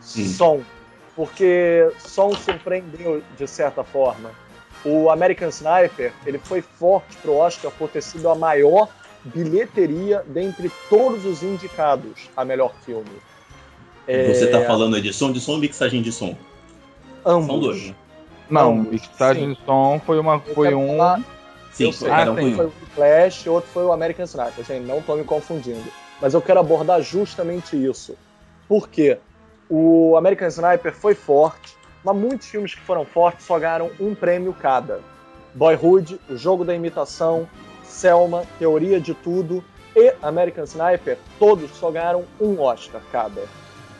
Sim. Som. Porque som surpreendeu de certa forma. O American Sniper ele foi forte pro Oscar por ter sido a maior bilheteria dentre todos os indicados a melhor filme. Você É, tá falando aí de som de som e mixagem de som. Ambos. São dois, né? Não, Ambos, mixagem de som foi, uma, foi um. falar- Sim, eu sei, Ah, um foi sim. um. foi o Flash, outro foi o American Sniper. Gente, não tô me confundindo. Mas eu quero abordar justamente isso. Por quê? O American Sniper foi forte, mas muitos filmes que foram fortes só ganharam um prêmio cada. Boyhood, O Jogo da Imitação, Selma, Teoria de Tudo e American Sniper, todos só ganharam um Oscar cada.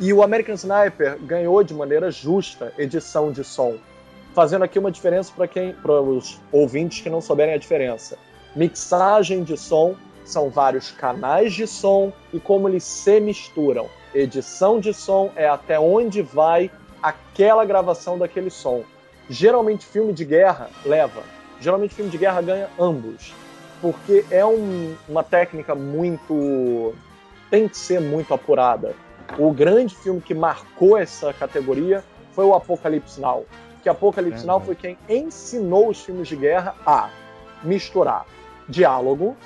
E o American Sniper ganhou de maneira justa edição de som, fazendo aqui uma diferença para quem, para os ouvintes que não souberem a diferença. Mixagem de som são vários canais de som e como eles se misturam. Edição de som é até onde vai aquela gravação daquele som. Geralmente filme de guerra leva. Geralmente filme de guerra ganha ambos, porque é um- uma técnica muito tem que ser muito apurada. O grande filme que marcou essa categoria foi o Apocalipse Now. Que Apocalipse Now foi quem ensinou os filmes de guerra a misturar diálogo,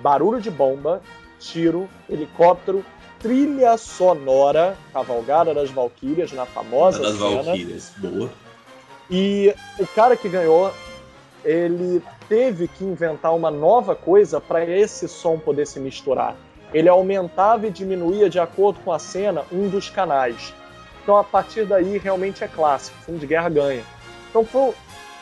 barulho de bomba, tiro, helicóptero, trilha sonora, Cavalgada das Valquírias, na famosa das cena. Valkyrias. Boa. E o cara que ganhou, ele teve que inventar uma nova coisa para esse som poder se misturar. Ele aumentava e diminuía de acordo com a cena um dos canais. Então a partir daí realmente é clássico, filme de guerra ganha. Então foi,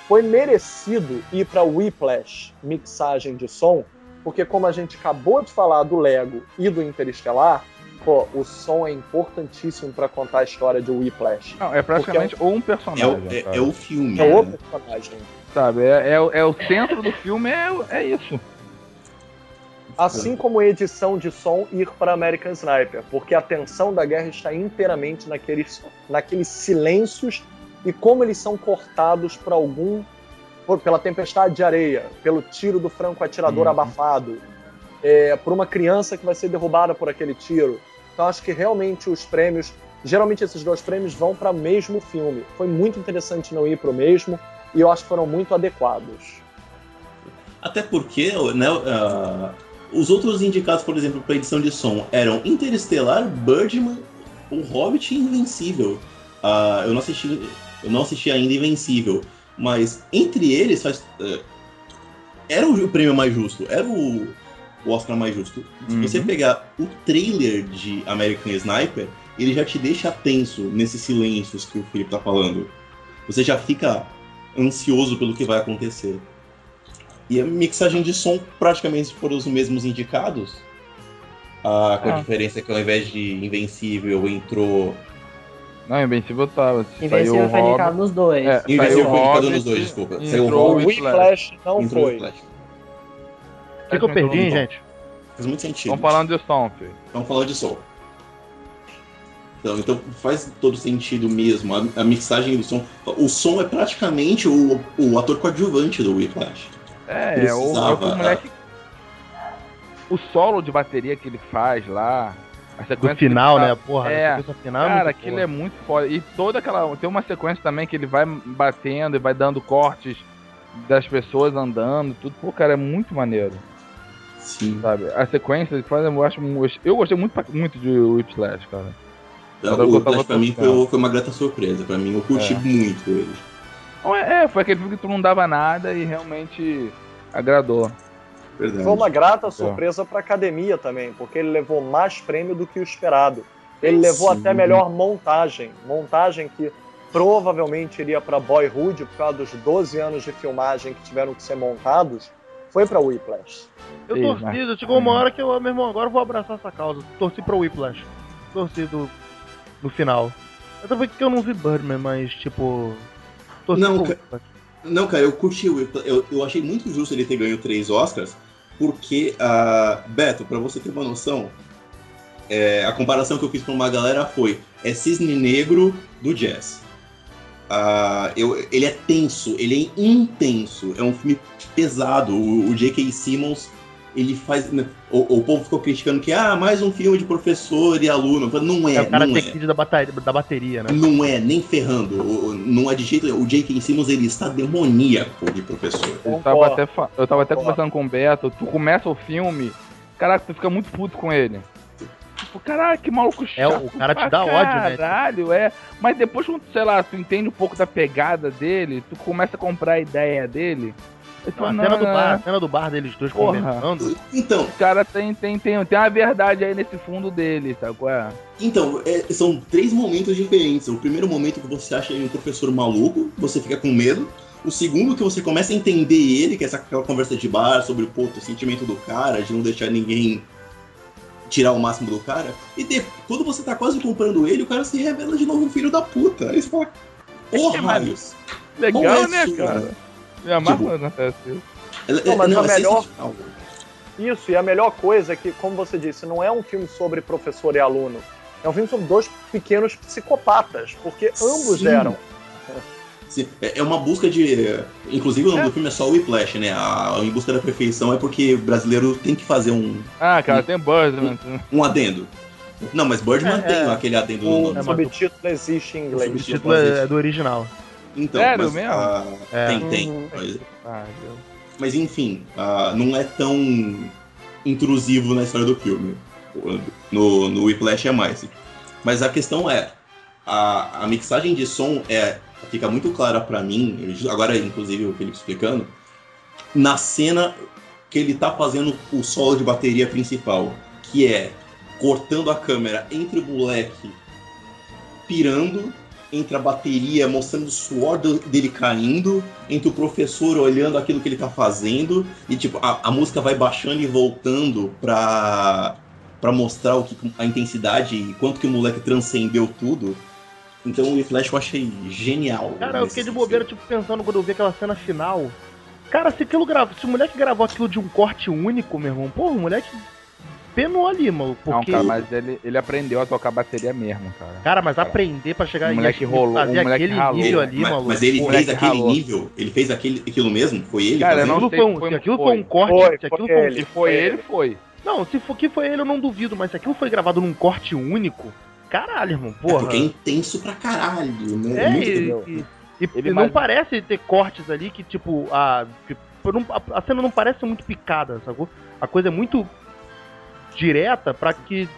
foi merecido ir para Whiplash, mixagem de som, porque como a gente acabou de falar do Lego e do Interestelar, pô, o som é importantíssimo pra contar a história de Whiplash. Não, é praticamente ou um É, personagem. o- é- é o filme. É né? o personagem. Sabe? É, é, o- é o centro do filme, é, é isso. Assim como edição de som ir para American Sniper, porque a tensão da guerra está inteiramente naqueles, naqueles silêncios e como eles são cortados por algum. por- pela tempestade de areia, pelo tiro do franco atirador Uhum. abafado, é, por uma criança que vai ser derrubada por aquele tiro. Então acho que realmente os prêmios. Geralmente esses dois prêmios vão para o mesmo filme. Foi muito interessante não ir para o mesmo e eu acho que foram muito adequados. Até porque, né, ah, os outros indicados, por exemplo, para edição de som eram Interestelar, Birdman, O Hobbit e Invencível. Ah, eu, não assisti, eu não assisti ainda Invencível, mas entre eles faz, eh, era o prêmio mais justo, era o, o Oscar mais justo. Se Uhum. você pegar o trailer de American Sniper, ele já te deixa tenso nesses silêncios que o Felipe tá falando. Você já fica ansioso pelo que vai acontecer. E a mixagem de som praticamente foram os mesmos indicados. Ah, com a Ah. diferença que ao invés de Invencível entrou. Não, Invencível tava. Invencível foi indicado nos dois. É, Invencível foi indicado nos dois, desculpa. e Saiu o entrou Whiplash não entrou foi. o Flash. O que, que eu perdi, hein, gente? Faz muito sentido. Estão falando de som, filho. Estamos falando de som. Então, então faz todo sentido mesmo. A, a mixagem do som. O som é praticamente o, o ator coadjuvante do Whiplash. É, é o, é o o moleque. O solo de bateria que ele faz lá. A sequência ele final, faz- né? Porra, É, final Cara, muito aquilo boa. é muito foda. E toda aquela. Tem uma sequência também que ele vai batendo e vai dando cortes das pessoas andando, tudo. Pô, cara, é muito maneiro, Sim. sabe? A sequência ele faz, eu acho. Eu gostei muito, muito de Whiplash, cara. O Whiplash pra mim foi, foi uma grata surpresa. Pra mim, eu curti É. muito ele. É, é, foi aquele filme que tu não dava nada e realmente agradou. Verdade. Foi uma grata surpresa para a academia também, porque ele levou mais prêmio do que o esperado. Ele levou Sim. até melhor montagem. Montagem que provavelmente iria para Boyhood por causa dos 12 anos de filmagem que tiveram que ser montados. Foi para Whiplash. Eu torci, mas- chegou uma hora que eu, meu irmão, agora eu vou abraçar essa causa. Torci pro Whiplash. Torci do, no final. Eu também que eu não vi Birdman, mas tipo. Não, pro ca-. Não, cara, eu curti o. Eu, eu achei muito justo ele ter ganho três Oscars, porque, ah, Beto, pra você ter uma noção, é, a comparação que eu fiz pra uma galera foi: é Cisne Negro do jazz. Ah, eu- ele é tenso, ele é intenso, é um filme pesado. O, o J.K. Simmons, ele faz. né, O, o povo ficou criticando que, ah, mais um filme de professor e aluno. Não é, É o cara não ter é. da bateria, da bateria, né? Não é, nem ferrando. O- Não é de jeito. O J.K. Simmons, ele está demoníaco de professor. Eu tava até, fa- eu tava até conversando com o Beto, tu começa o filme, caraca, tu fica muito puto com ele. Tipo, caralho, que maluco chato. É, o cara te dá ódio, né? Caralho, é. Mas depois, quando, sei lá, tu entende um pouco da pegada dele, tu começa a comprar a ideia dele. Não, a fala, cena do não, bar, a não, cena do bar deles dois Porra. conversando. Então, O cara tem, tem, tem, tem uma verdade aí nesse fundo dele, sabe qual é? então é, são três momentos diferentes. O primeiro momento que você acha ele um professor maluco, você fica com medo. O segundo que você começa a entender ele, que é essa, aquela conversa de bar sobre pô, o sentimento do cara, de não deixar ninguém tirar o máximo do cara. E de- quando você tá quase comprando ele, o cara se revela de novo um filho da puta. Aí você fala, porra, raios. Legal, é né, isso, cara? Me amarra Tipo, quando acontece isso. Ela- Não, mas não, a é melhor-. Isso, e a melhor coisa é que, como você disse, não é um filme sobre professor e aluno. É um filme sobre dois pequenos psicopatas, porque ambos Sim. eram. Sim, É é uma busca de. Inclusive o nome do filme é só Whiplash, né? A, Em Busca da Perfeição é porque o brasileiro tem que fazer um, Ah, cara, tem Birdman. um adendo. Não, mas Birdman É, tem é. aquele adendo no O nome. mas- subtítulo existe em inglês. O Deixa eu título fazer é, isso. é do original. Então, Sério mas, mesmo? ah, É. Tem, tem. Mas, Ah, mas enfim, ah, não é tão intrusivo na história do filme. No, no Whiplash é mais. Mas a questão é, a, a mixagem de som é fica muito clara pra mim, agora inclusive o Felipe explicando, na cena que ele tá fazendo o solo de bateria principal, que é cortando a câmera entre o moleque pirando, entre a bateria mostrando o suor do- dele caindo, entre o professor olhando aquilo que ele tá fazendo, e tipo, a, a música vai baixando e voltando pra, pra mostrar o que, a intensidade e quanto que o moleque transcendeu tudo. Então o Whiplash eu achei genial. Cara, eu fiquei de bobeira, tipo, pensando quando eu vi aquela cena final. Cara, se aquilo grava, se o moleque gravou aquilo de um corte único, meu irmão, porra, o moleque penou ali, mano. Porque... Não, cara, mas ele, ele aprendeu a tocar bateria mesmo, cara. Cara, mas aprender pra chegar O moleque e rolou, fazer o moleque aquele ralou. nível ali, mas, maluco. mas ele fez aquele ralou. nível, ele fez aquele, aquilo mesmo? Foi ele? Cara, não Aquilo sei foi um, se foi- se aquilo foi. foi um corte, Foi, se aquilo foi foi um- ele. Se foi ele, foi. Não, se for que foi ele, eu não duvido, mas se aquilo foi gravado num corte único, caralho, irmão, É, porra. porque é intenso pra caralho, né? É, Muito e, e- e Ele não mais- parece ter cortes ali que, tipo, a, que- não- a, a cena não parece muito picada, sacou? A coisa é muito direta pra que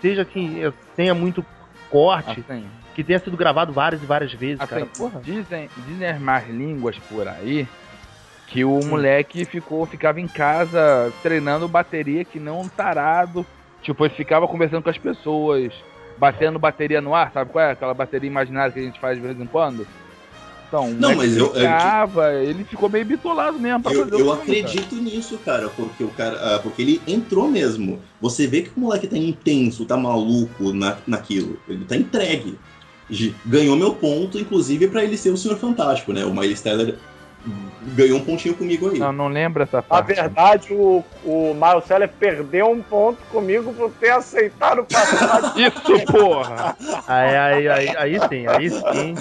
seja assim, é, tenha muito corte, Assim, que tenha sido gravado várias e várias vezes, cara. assim Porra. dizem, dizem as más línguas por aí que o moleque ficou, ficava em casa treinando bateria que não um tarado. Tipo, ele ficava conversando com as pessoas, batendo bateria no ar, sabe qual é? Aquela bateria imaginária que a gente faz de vez em quando. Então, o Não, mas eu- eu- ficava, ele ficou meio bitolado mesmo pra Eu, fazer o eu filme, cara. acredito nisso, cara, porque o cara. ah, porque ele entrou mesmo. Você vê que o moleque tá intenso, tá maluco na, naquilo. Ele tá entregue. Ganhou meu ponto, inclusive, pra ele ser o Senhor Fantástico, né? O Miles Teller ganhou um pontinho comigo aí. Não, não lembra essa Na parte. verdade, o, o Miles Teller perdeu um ponto comigo por ter aceitado participar de Isso, porra! Aí, aí, aí, aí sim, aí sim.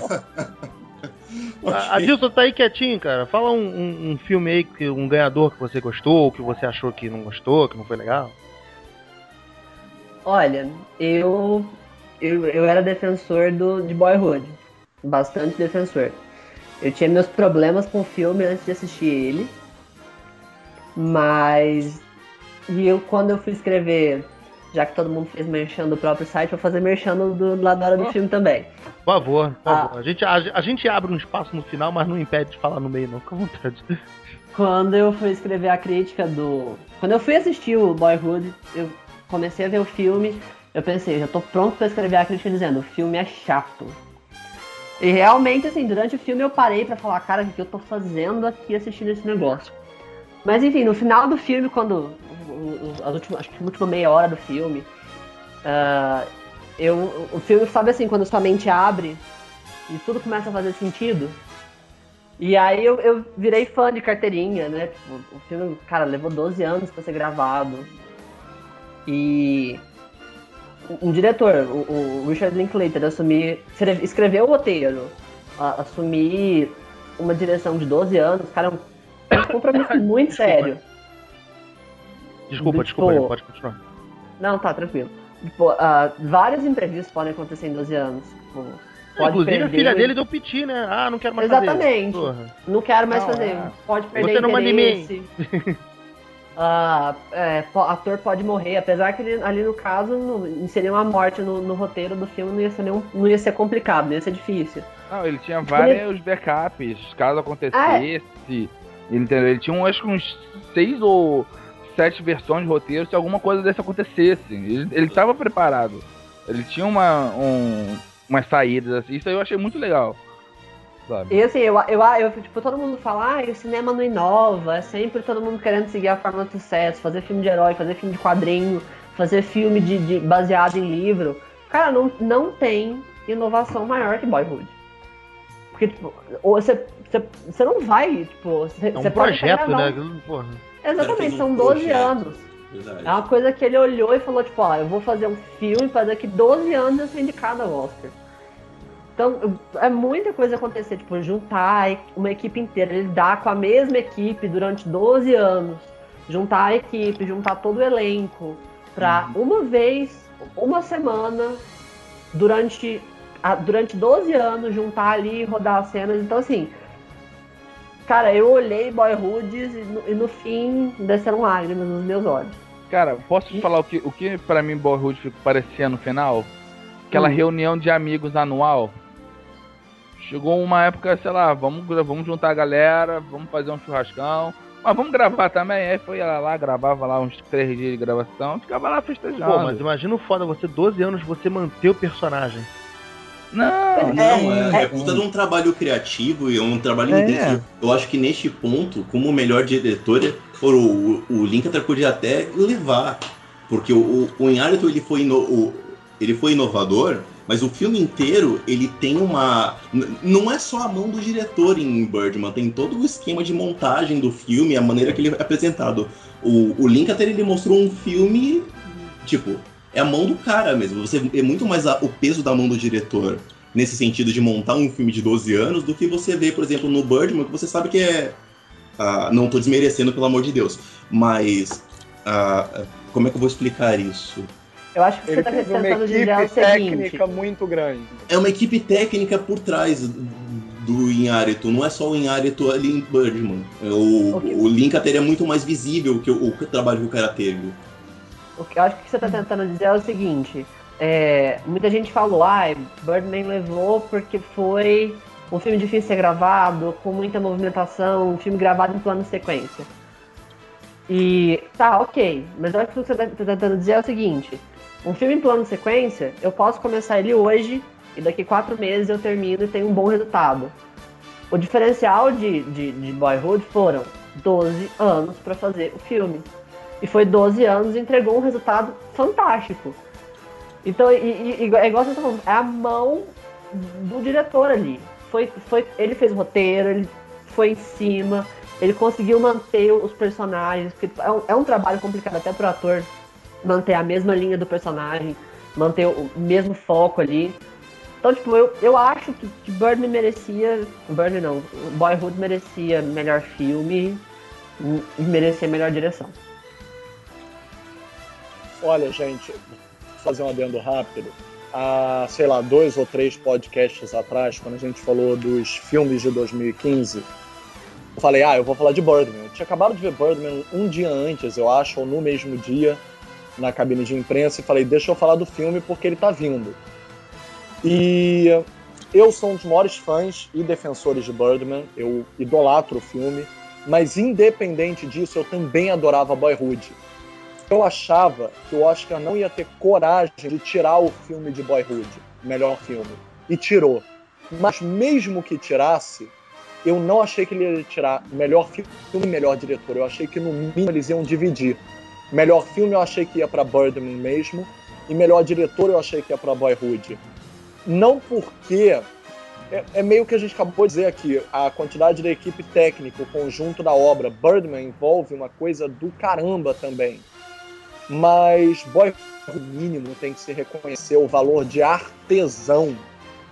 A- Adilson, tá aí quietinho, cara. Fala um, um- um filme aí, que, um ganhador que você gostou, que você achou que não gostou, que não foi legal. Olha, eu, eu, eu era defensor do, de Boyhood. Bastante defensor. Eu tinha meus problemas com o filme antes de assistir ele. Mas. E eu, quando eu fui escrever, já que todo mundo fez merchan do próprio site, vou fazer merchan do, do lado da hora do filme também. Por favor, por Ah. favor. A, gente, a, a gente abre um espaço no final, mas não impede de falar no meio, não. Fica à vontade. Quando eu fui escrever a crítica do. Quando eu fui assistir o Boyhood, eu comecei a ver o filme, eu pensei, já tô pronto pra escrever a crítica dizendo, o filme é chato. E realmente, assim, durante o filme eu parei pra falar, cara, o que eu tô fazendo aqui assistindo esse negócio? Mas enfim, no final do filme, quando. As últimas, acho que a última meia hora do filme. ah, eu, o filme, sabe assim, quando sua mente abre e tudo começa a fazer sentido? E aí eu, eu virei fã de carteirinha, né? Tipo, o filme, cara, levou 12 anos pra ser gravado. E um diretor, o, o Richard Linklater, assumir, escreve- escreveu o roteiro, a- assumir uma direção de 12 anos, cara, é um compromisso muito sério. Desculpa, desculpa, tipo- pode continuar. Não, tá, tranquilo. Tipo, ah, vários imprevistos podem acontecer em 12 anos. Tipo, pode Inclusive, a perder filha o- dele deu piti, né? Ah, não quero mais fazer. Exatamente. Não quero mais Não, fazer. é. Pode perder Você não manda em mim. interesse. Ah, é, ator pode morrer, apesar que ele- ali no caso no- inserir uma morte no, no roteiro do filme não ia ser nenhum, não ia ser complicado, não ia ser difícil. Não, ele tinha vários backups, caso acontecesse. Ele, entendeu? Ele tinha um, acho que uns seis ou sete versões de roteiro se alguma coisa desse acontecesse. Ele, ele tava preparado. Ele tinha uma, um, umas saídas assim. Isso aí eu achei muito legal. Sabe? E assim, eu, eu, eu tipo, todo mundo fala, ah, o cinema não inova, é sempre todo mundo querendo seguir a fórmula do sucesso, fazer filme de herói, fazer filme de quadrinho, fazer filme de, de- baseado em livro. Cara, não, não tem inovação maior que Boyhood. Porque, tipo, ou você, você, você não vai, tipo, você, É um você pode projeto, gravar né? um- Porra. Exatamente, são 12 projeto. anos. Verdade. É uma coisa que ele olhou e falou, tipo, ó, eu vou fazer um filme para daqui 12 anos eu ser indicado ao Oscar. Então, é muita coisa acontecer, tipo, juntar uma equipe inteira, lidar com a mesma equipe durante 12 anos, juntar a equipe, juntar todo o elenco, pra uma vez, uma semana, durante, durante 12 anos, juntar ali e rodar as cenas. Então, assim, cara, eu olhei Boyhoods e no, e no fim desceram lágrimas nos meus olhos. Cara, posso te falar o que, o que pra mim Boyhood ficou parecia no final? Aquela Hum. reunião de amigos anual. Chegou uma época, sei lá, vamos, vamos juntar a galera, vamos fazer um churrascão. Mas vamos gravar também. Aí foi ela lá, gravava lá uns três dias de gravação, ficava lá festejando. Pô, mas imagina o foda, você 12 anos, você manter o personagem. Não, Não, é, é- é puta de um trabalho criativo e é um trabalho É. intenso. Eu acho que neste ponto, como o melhor diretor, o, o Linklater podia até levar Porque o, o, Inharito, ele foi, ino- o- ele foi inovador, mas o filme inteiro, ele tem uma... Não é só a mão do diretor em Birdman, tem todo o esquema de montagem do filme, a maneira que ele é apresentado. O, o Link até ele mostrou um filme, tipo, é a mão do cara mesmo. Você é muito mais a- o peso da mão do diretor nesse sentido de montar um filme de 12 anos do que você vê, por exemplo, no Birdman, que você sabe que é. ah, não tô desmerecendo, pelo amor de Deus. Mas. ah, como é que eu vou explicar isso? Eu acho que você Ele tá teve uma equipe seguinte. técnica muito grande. É uma equipe técnica por trás do Inharito, não é só o Inharito ali em Birdman. O, Ok. o Link até é muito mais visível que o, o trabalho que o cara teve. O que eu acho que você tá tentando dizer é o seguinte: é, muita gente falou, ah, Birdman levou porque foi um filme difícil de ser gravado, com muita movimentação, um filme gravado em plano sequência. E tá, ok, mas eu acho que o que você tá tá tentando dizer é o seguinte: um filme em plano sequência, eu posso começar ele hoje e daqui quatro meses eu termino e tenho um bom resultado. O diferencial de, de, de Boyhood foram 12 anos para fazer o filme. E foi 12 anos e entregou um resultado fantástico. Então, e, e- é igual você tá falando, é a mão do diretor ali. Foi, foi, ele fez o roteiro, ele foi em cima, ele conseguiu manter os personagens, porque é um, é um trabalho complicado até pro ator manter a mesma linha do personagem, manter o mesmo foco ali. Então, tipo, eu, eu acho que, que Birdman merecia. Birdman não, Boyhood merecia melhor filme e merecia melhor direção. Olha, gente, fazer um adendo rápido. Há, sei lá, dois ou três podcasts atrás, quando a gente falou dos filmes de 2015, eu falei, ah, eu vou falar de Birdman. Eu tinha acabado de ver Birdman um dia antes, eu acho, ou no mesmo dia, na cabine de imprensa, e falei, deixa eu falar do filme porque ele tá vindo. E eu sou um dos maiores fãs e defensores de Birdman, eu idolatro o filme, mas independente disso, eu também adorava Boyhood. Eu achava que o Oscar não ia ter coragem de tirar o filme de Boyhood, melhor filme, e tirou. Mas mesmo que tirasse, eu não achei que ele ia tirar melhor filme e melhor diretor. Eu achei que no mínimo eles iam dividir. Melhor filme eu achei que ia para Birdman mesmo, e melhor diretor eu achei que ia para Boyhood. Não porque é, é meio que a gente acabou de dizer aqui, a quantidade da equipe técnica, o conjunto da obra. Birdman envolve uma coisa do caramba também. Mas Boy mínimo tem que se reconhecer o valor de artesão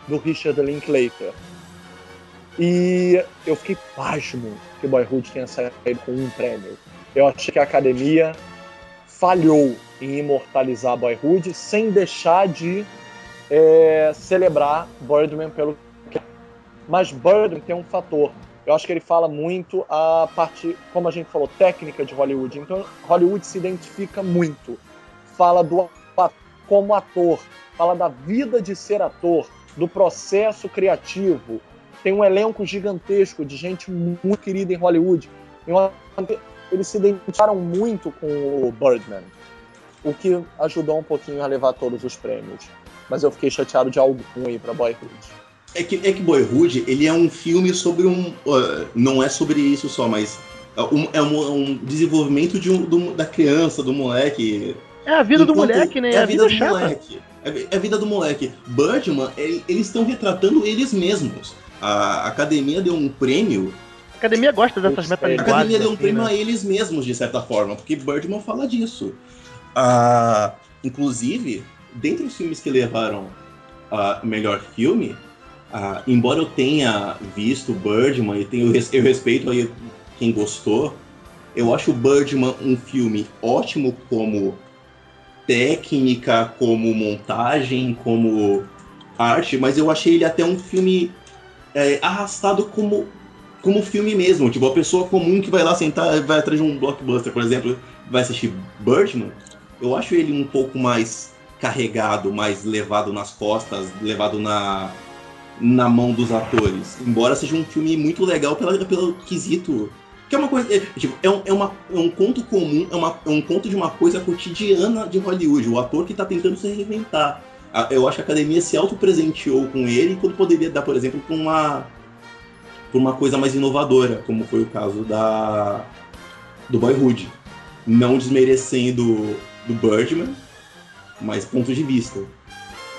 do Richard Linklater. E eu fiquei pasmo que Boyhood tenha saído com um prêmio. Eu achei que a academia falhou em imortalizar Boyhood sem deixar de é, celebrar Birdman pelo que é. mas Birdman tem um fator. Eu acho que ele fala muito a parte, como a gente falou, técnica de Hollywood. Então, Hollywood se identifica muito. Fala do como ator, fala da vida de ser ator, do processo criativo. Tem um elenco gigantesco de gente muito querida em Hollywood. Eles se identificaram muito com o Birdman, o que ajudou um pouquinho a levar todos os prêmios. Mas eu fiquei chateado de algo ruim para Boyhood. É que, é que Boyhood, ele é um filme sobre um. uh, não é sobre isso só, mas é um, é um- um desenvolvimento de um, do- da criança, do moleque. É a vida do Enquanto- moleque, né? É a vida, do chata. moleque. É é a vida do moleque. Birdman, ele- eles estão retratando eles mesmos. A academia deu um prêmio. A academia gosta dessas Putz, A metalinguagens. academia deu um assim, prêmio né? a eles mesmos, de certa forma, porque Birdman fala disso. Ah, inclusive, dentre os filmes que levaram a melhor filme, ah, embora eu tenha visto Birdman e tenho, eu respeito aí quem gostou, eu acho Birdman um filme ótimo como técnica, como montagem, como arte, mas eu achei ele até um filme é, arrastado como como filme mesmo, tipo, a pessoa comum que vai lá sentar, vai atrás de um blockbuster, por exemplo, vai assistir Birdman, eu acho ele um pouco mais carregado, mais levado nas costas, levado na, na mão dos atores. Embora seja um filme muito legal pela, pelo quesito. Que é uma coisa. É, tipo, é, um, é, uma, é um conto comum, é, uma, é um conto de uma coisa cotidiana de Hollywood. O ator que tá tentando se reinventar. Eu acho que a academia se autopresenteou com ele quando poderia dar, por exemplo, pra uma, pra uma coisa mais inovadora, como foi o caso da do Boyhood. Não desmerecendo do Birdman, mas ponto de vista.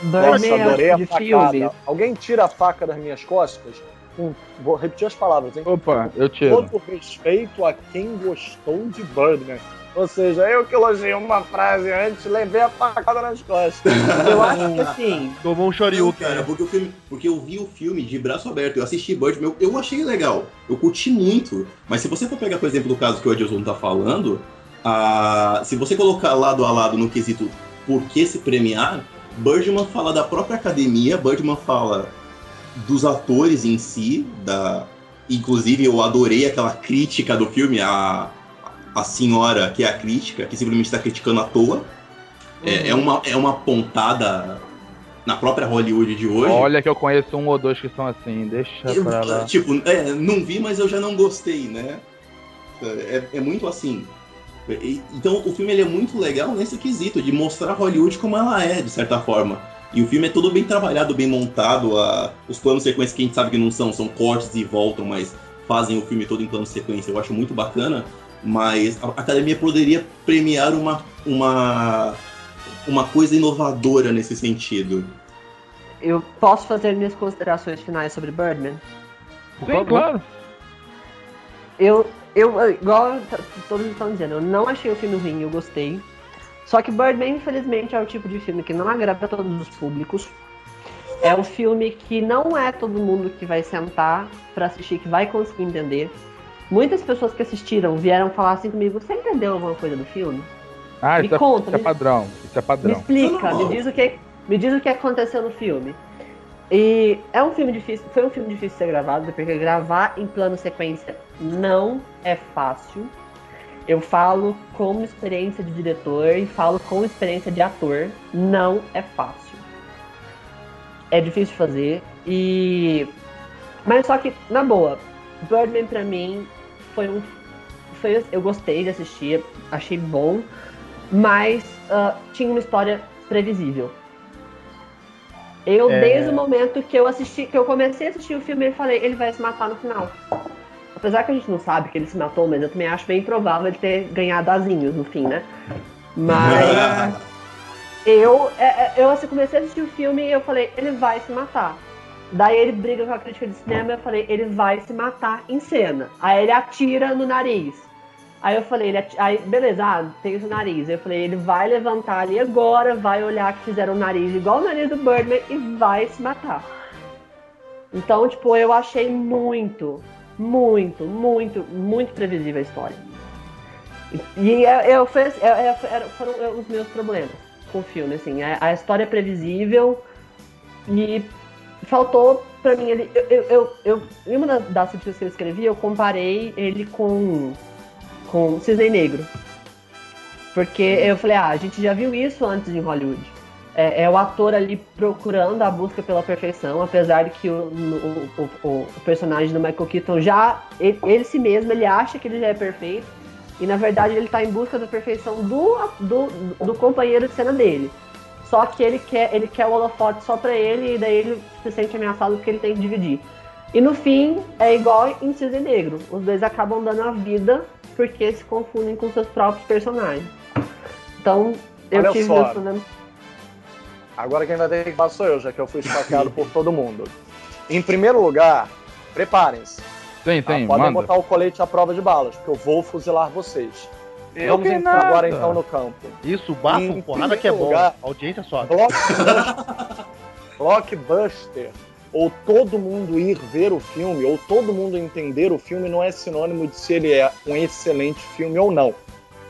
Nossa, é adorei a de facada. filme. Alguém tira a faca das minhas costas? Vou repetir as palavras, hein? Opa, eu tiro. Todo respeito a quem gostou de Birdman. Ou seja, eu que elogiei uma frase antes, levei a facada nas costas. Eu acho que assim, Tomou um shoryuken. cara, porque, o filme, porque eu vi o filme de braço aberto, eu assisti Birdman, eu, eu achei legal, eu curti muito. Mas se você for pegar, por exemplo, do caso que o Adilson tá falando, a, se você colocar lado a lado no quesito por que se premiar, Birdman fala da própria academia, Birdman fala dos atores em si, da, inclusive eu adorei aquela crítica do filme, a, a senhora que é a crítica, que simplesmente está criticando à toa. É, é, uma, é uma pontada na própria Hollywood de hoje. Olha que eu conheço um ou dois que são assim, deixa Eu, pra lá. tipo, é, não vi, mas eu já não gostei, né? É, é muito assim. Então o filme ele é muito legal nesse quesito, de mostrar Hollywood como ela é, de certa forma. E o filme é todo bem trabalhado, bem montado. A, os planos sequência que a gente sabe que não são, são cortes e voltam, mas fazem o filme todo em plano sequência. Eu acho muito bacana. Mas a academia poderia premiar uma, uma, uma coisa inovadora nesse sentido. eu posso fazer minhas considerações finais sobre Birdman? Sim, claro. Eu, eu igual todos estão dizendo, eu não achei o filme ruim, eu gostei. Só que Birdman, infelizmente, é o tipo de filme que não agrada a todos os públicos. É um filme que não é todo mundo que vai sentar pra assistir, que vai conseguir entender. Muitas pessoas que assistiram vieram falar assim comigo: Você entendeu alguma coisa do filme? Ah, Me isso, é, conta, isso é me- padrão. Isso é Me padrão. explica, Não, não. me diz o que, me diz o que aconteceu no filme. E é um filme difícil, foi um filme difícil de ser gravado, porque gravar em plano sequência não é fácil. Eu falo como experiência de diretor e falo com experiência de ator, não é fácil. É difícil de fazer e mas só que na boa, Birdman pra mim foi um foi eu gostei de assistir, achei bom, mas ah, tinha uma história previsível. Eu, É. desde o momento que eu assisti, que eu comecei a assistir o filme, eu falei, ele vai se matar no final. Apesar que a gente não sabe que ele se matou, mas eu também acho bem provável ele ter ganhado asinhos no fim, né? Mas eu, é, é, eu assim, comecei a assistir o filme e eu falei, ele vai se matar. Daí ele briga com a crítica de cinema e eu falei, ele vai se matar em cena. Aí ele atira no nariz. Aí eu falei, ele ati- aí, beleza, ah, tem o nariz. Eu falei, ele vai levantar ali agora, vai olhar que fizeram o nariz igual o nariz do Birdman e vai se matar. Então, tipo, eu achei muito, muito, muito, muito previsível a história. E- eu, fiz- eu- eu- era- foram os meus problemas com o filme, assim. A, a história é previsível e faltou pra mim ele. Eu, eu, eu, em uma das, das que eu escrevi, eu comparei ele com com Cisne Negro. Porque eu falei, ah, a gente já viu isso antes em Hollywood. É, é o ator ali procurando a busca pela perfeição, apesar de que o, o, o- o- personagem do Michael Keaton já, ele, ele si mesmo, ele acha que ele já é perfeito, e na verdade ele tá em busca da perfeição do, do, do companheiro de cena dele. Só que ele quer, ele quer o holofote só pra ele, e daí ele se sente ameaçado porque ele tem que dividir. E no fim, é igual em Cisne Negro. Os dois acabam dando a vida porque se confundem com seus próprios personagens. Então, eu Olha tive só. meus problemas. Agora quem vai ter que falar sou eu, já que eu fui esfaqueado por todo mundo. Em primeiro lugar, preparem-se. Sim, tá? sim, Podem manda. botar o colete à prova de balas, porque eu vou fuzilar vocês. Eu Vamos que entrar nada. agora então no campo. Isso, bafo, Em porrada que é bom. lugar- Audiência sobe. Blockbuster, blockbuster, ou todo mundo ir ver o filme, ou todo mundo entender o filme, não é sinônimo de se ele é um excelente filme ou não.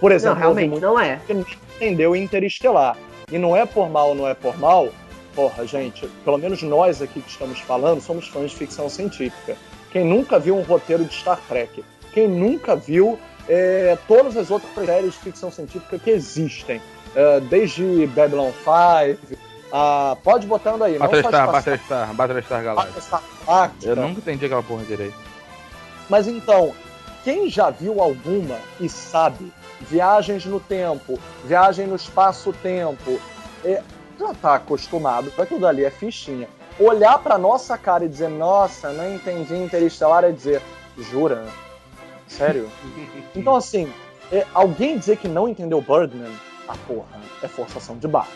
Por Não, exemplo, houve realmente, não é. que não entendeu Interestelar. E não é por mal, não é por mal. Porra, gente, pelo menos nós aqui que estamos falando somos fãs de ficção científica. Quem nunca viu um roteiro de Star Trek? Quem nunca viu é, todas as outras séries de ficção científica que existem? É, desde Babylon 5, a- pode botando aí. Battlestar, Battlestar, Battlestar Galactica. Eu nunca entendi aquela porra direito. Mas então, quem já viu alguma e sabe, viagens no tempo, viagem no espaço-tempo, é, já tá acostumado, aquilo dali é fichinha. Olhar pra nossa cara e dizer, nossa, não entendi Interestelar, é dizer, jura? Sério? então, assim, é, alguém dizer que não entendeu Birdman Ah, porra, é forçação de barra.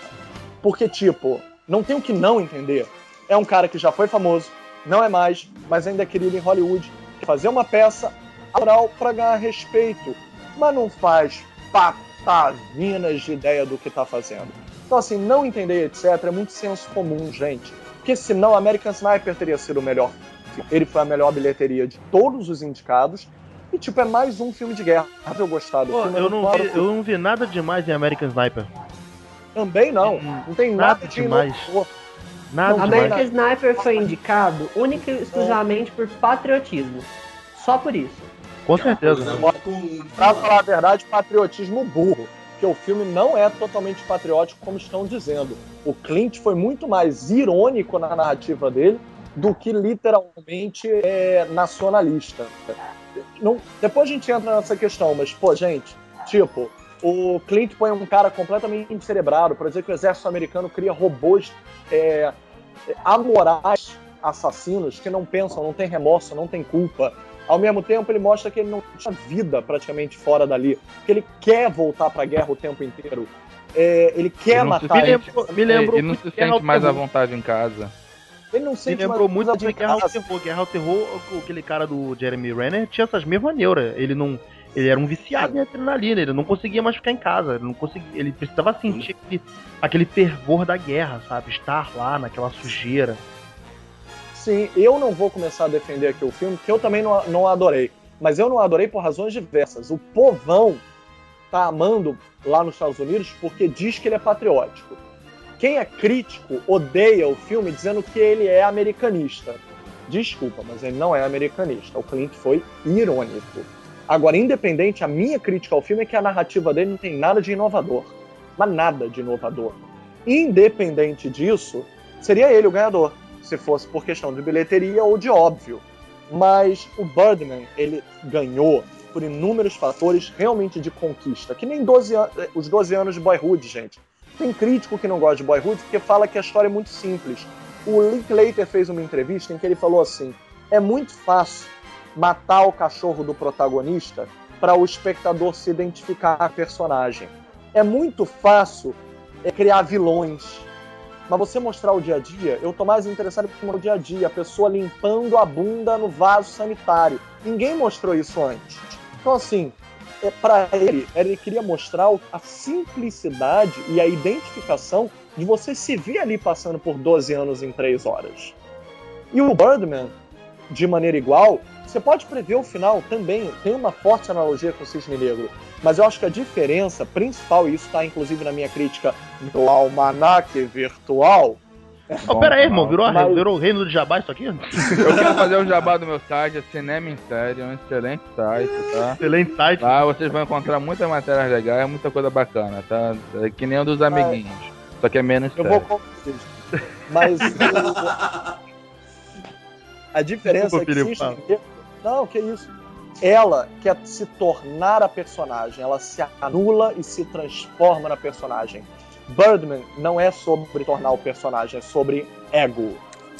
Porque, tipo, não tem o que não entender. É um cara que já foi famoso, não é mais, mas ainda é querido em Hollywood. Fazer uma peça oral pra ganhar respeito, mas não faz patavinas de ideia do que tá fazendo. Então, assim, não entender, etc., é muito senso comum, gente. Porque senão American Sniper teria sido o melhor. filme. Ele foi a melhor bilheteria de todos os indicados. E, tipo, é mais um filme de guerra. Eu gostar do Pô, filme. eu não, claro, vi, eu não vi nada demais em American Sniper. Também não. Hum, Não tem nada nada, de demais. Nada Não, demais. American Sniper foi indicado única e exclusivamente por patriotismo. Só por isso. Com certeza. Muito- Pra falar a verdade, patriotismo burro. Porque o filme não é totalmente patriótico, como estão dizendo. O Clint foi muito mais irônico na narrativa dele do que literalmente é, nacionalista. Não- depois a gente entra nessa questão, mas, pô, gente, tipo, o Clint põe um cara completamente cerebrado para dizer que o exército americano cria robôs é, amorais assassinos que não pensam, não têm remorso, não têm culpa. Ao mesmo tempo, ele mostra que ele não tinha vida praticamente fora dali, que ele quer voltar pra guerra o tempo inteiro. É, ele quer Ele não se matar. Me lembrou, me lembrou ele não se sente mais à vontade em casa. Ele não Me sente lembrou mais muito de Guerra ao. Terror. Guerra ao Terror, aquele cara do Jeremy Renner tinha essas mesmas neuras. Ele não. Ele era um viciado em adrenalina, ele não conseguia mais ficar em casa. Ele não conseguia. Ele precisava sentir aquele, aquele fervor da guerra, sabe? Estar lá naquela sujeira. Sim, eu não vou começar a defender aqui o filme, porque eu também não, não adorei. Mas eu não adorei por razões diversas. O povão tá amando lá nos Estados Unidos porque diz que ele é patriótico. Quem é crítico odeia o filme dizendo que ele é americanista. Desculpa, mas ele não é americanista. O Clint foi irônico. Agora, independente, a minha crítica ao filme é que a narrativa dele não tem nada de inovador. Mas nada de inovador. Independente disso, seria ele o ganhador, se fosse por questão de bilheteria ou de óbvio. Mas o Birdman, ele ganhou por inúmeros fatores realmente de conquista, que nem 12 an- eh, os 12 anos de Boyhood, gente. Tem crítico que não gosta de Boyhood porque fala que a história é muito simples. O Linklater fez uma entrevista em que ele falou assim: é muito fácil matar o cachorro do protagonista para o espectador se identificar a personagem. É muito fácil é, criar vilões. Mas você mostrar o dia a dia, eu tô mais interessado em mostrar o dia a dia, a pessoa limpando a bunda no vaso sanitário. Ninguém mostrou isso antes. Então, assim, é, para ele, ele queria mostrar a simplicidade e a identificação de você se ver ali passando por 12 anos em 3 horas. E o Birdman, de maneira igual, você pode prever o final também. Tem uma forte analogia com o Cisne Negro. Mas eu acho que a diferença principal, e isso está inclusive na minha crítica do almanaque virtual, Oh, pera aí, irmão, virou, a- Mas- virou o reino do Jabá isso aqui? Eu quero fazer o jabá do meu site, é Cinema em Série, é um excelente site, tá? Excelente site. Lá vocês vão encontrar muitas matérias legais, muita coisa bacana, tá? É que nem um dos amiguinhos. Só que é menos eu sério. vou. Mas a diferença Desculpa, é que Felipe, Não, que isso. Ela quer se tornar a personagem, ela se anula e se transforma na personagem. Birdman não é sobre tornar o personagem, é sobre ego.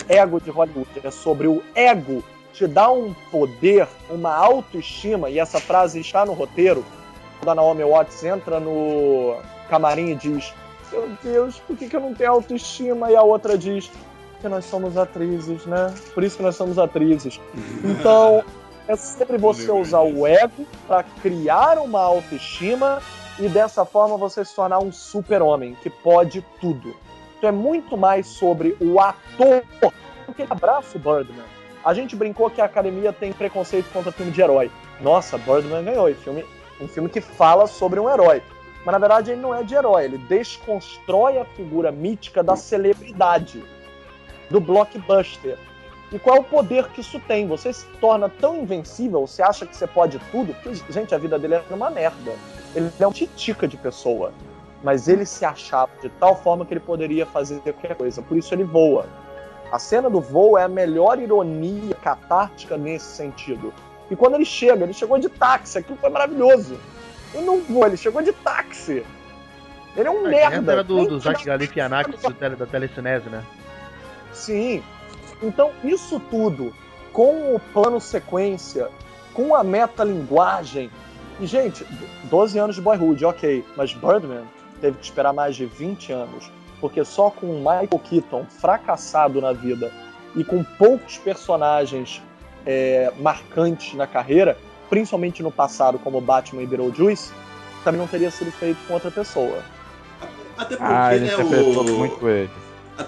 Ego de Hollywood, é sobre o ego te dá um poder, uma autoestima, e essa frase está no roteiro, quando a Naomi Watts entra no camarim e diz meu Deus, por que, que eu não tenho autoestima? E a outra diz, porque nós somos atrizes, né? Por isso que nós somos atrizes. Então, é sempre você usar o ego para criar uma autoestima e dessa forma você se tornar um super-homem que pode tudo. Então é muito mais sobre o ator do que ele abraça o Birdman. A gente brincou que a academia tem preconceito contra filme de herói. Nossa, Birdman ganhou. E filme, um filme que fala sobre um herói. Mas na verdade ele não é de herói, ele desconstrói a figura mítica da celebridade, do blockbuster. E qual é o poder que isso tem? Você se torna tão invencível, você acha que você pode tudo, que, gente, a vida dele é uma merda. Ele é um titica de pessoa. Mas ele se achava de tal forma que ele poderia fazer qualquer coisa. Por isso ele voa. A cena do voo é a melhor ironia catártica nesse sentido. E quando ele chega, ele chegou de táxi, aquilo foi maravilhoso. Ele não voa, ele chegou de táxi. Ele é um merda. Era do, do Zach Galifianakis, da Telecinese, né? Sim. Então, isso tudo, com o plano sequência, com a metalinguagem. E, gente, 12 anos de Boyhood, ok. Mas Birdman, teve que esperar mais de 20 anos, porque só com o Michael Keaton fracassado na vida e com poucos personagens é, marcantes na carreira, principalmente no passado, como Batman e Beetlejuice, também não teria sido feito com outra pessoa. Até porque, Ah, a né, o... muito ele.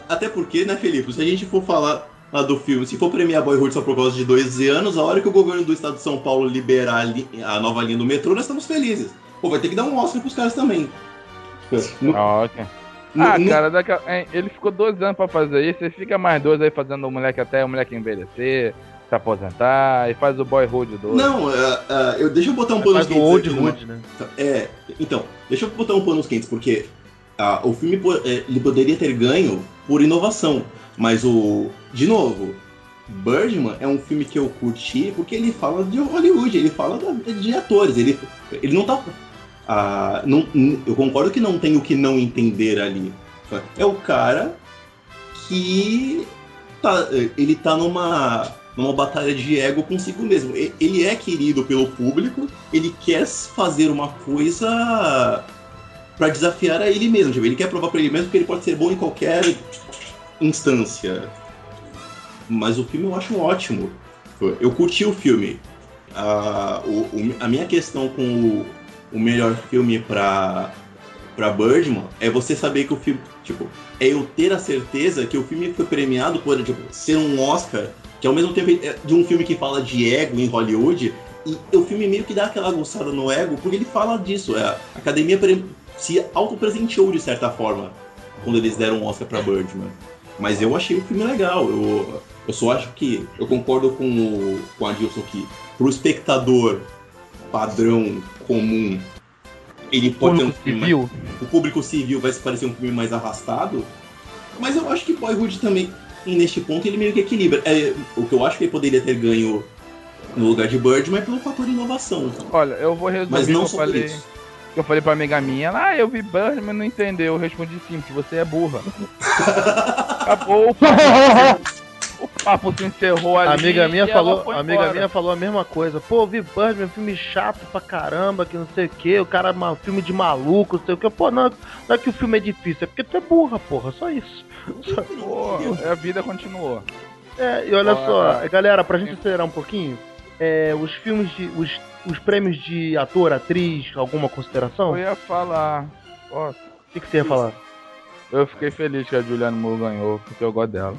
Até porque, né, Felipe, se a gente for falar lá do filme, se for premiar Boyhood só por causa de 12 anos, a hora que o governo do estado de São Paulo liberar a, nova linha do metrô, nós estamos felizes. Pô, vai ter que dar um Oscar pros caras também. No- Ah, ok. no- Ah, no- cara, daqui a- é, ele ficou dois anos pra fazer isso, ele fica mais dois aí fazendo o moleque até o moleque envelhecer, se aposentar, e faz o boyhood do Não, é, é, eu, deixa eu botar um pano Faz o Old Hood, né? É, então, deixa eu botar um panos quentes, porque ah, o filme é, ele poderia ter ganho por inovação, mas o. De novo, Birdman é um filme que eu curti porque ele fala de Hollywood, ele fala de atores, ele, ele não tá. ah, não, eu concordo que não tem o que não entender ali. É o cara que tá, ele tá numa, numa batalha de ego consigo mesmo. Ele é querido pelo público, ele quer fazer uma coisa pra desafiar a ele mesmo. Tipo, ele quer provar pra ele mesmo que ele pode ser bom em qualquer instância. Mas o filme eu acho ótimo. Eu curti o filme. Ah, o- a minha questão com o, o melhor filme pra, pra Birdman é você saber que o filme. Tipo, é eu ter a certeza que o filme foi premiado por tipo, ser um Oscar, que ao mesmo tempo é de um filme que fala de ego em Hollywood, e o filme meio que dá aquela aguçada no ego, porque ele fala disso. É, a academia se autopresenteou de certa forma quando eles deram um Oscar pra Birdman. Mas eu achei o filme legal. Eu, eu só acho que. Eu concordo com o, com a Dilson que pro espectador padrão comum, ele pode ter um filme mais- civil. o público civil vai se parecer um filme mais arrastado. Mas eu acho que Boyhood também, neste ponto, ele meio que equilibra. É, o que eu acho que ele poderia ter ganho no lugar de Birdman é pelo fator inovação. Olha, eu vou resumir Mas o que não eu falei. isso. Que eu falei pra amiga minha, ela, ah, eu vi Birdman, não entendeu. Eu respondi sim, porque você é burra. Acabou o papo. O papo se encerrou ali. A amiga minha e ela falou, foi a amiga embora. minha falou a mesma coisa. Pô, vi Birdman, filme chato pra caramba, que não sei o que, o cara é um filme de maluco, não sei o que. Pô, não, não é que o filme é difícil, é porque tu é burra, porra, só isso. Só- Pô, a vida continuou. É, e olha Pô, só, galera, pra gente acelerar um pouquinho, é, os filmes de. Os, os prêmios de ator, atriz, alguma consideração? Eu ia falar. Ó, O que, que você ia falar? eu fiquei feliz que a Juliana Moore ganhou, porque eu gosto dela.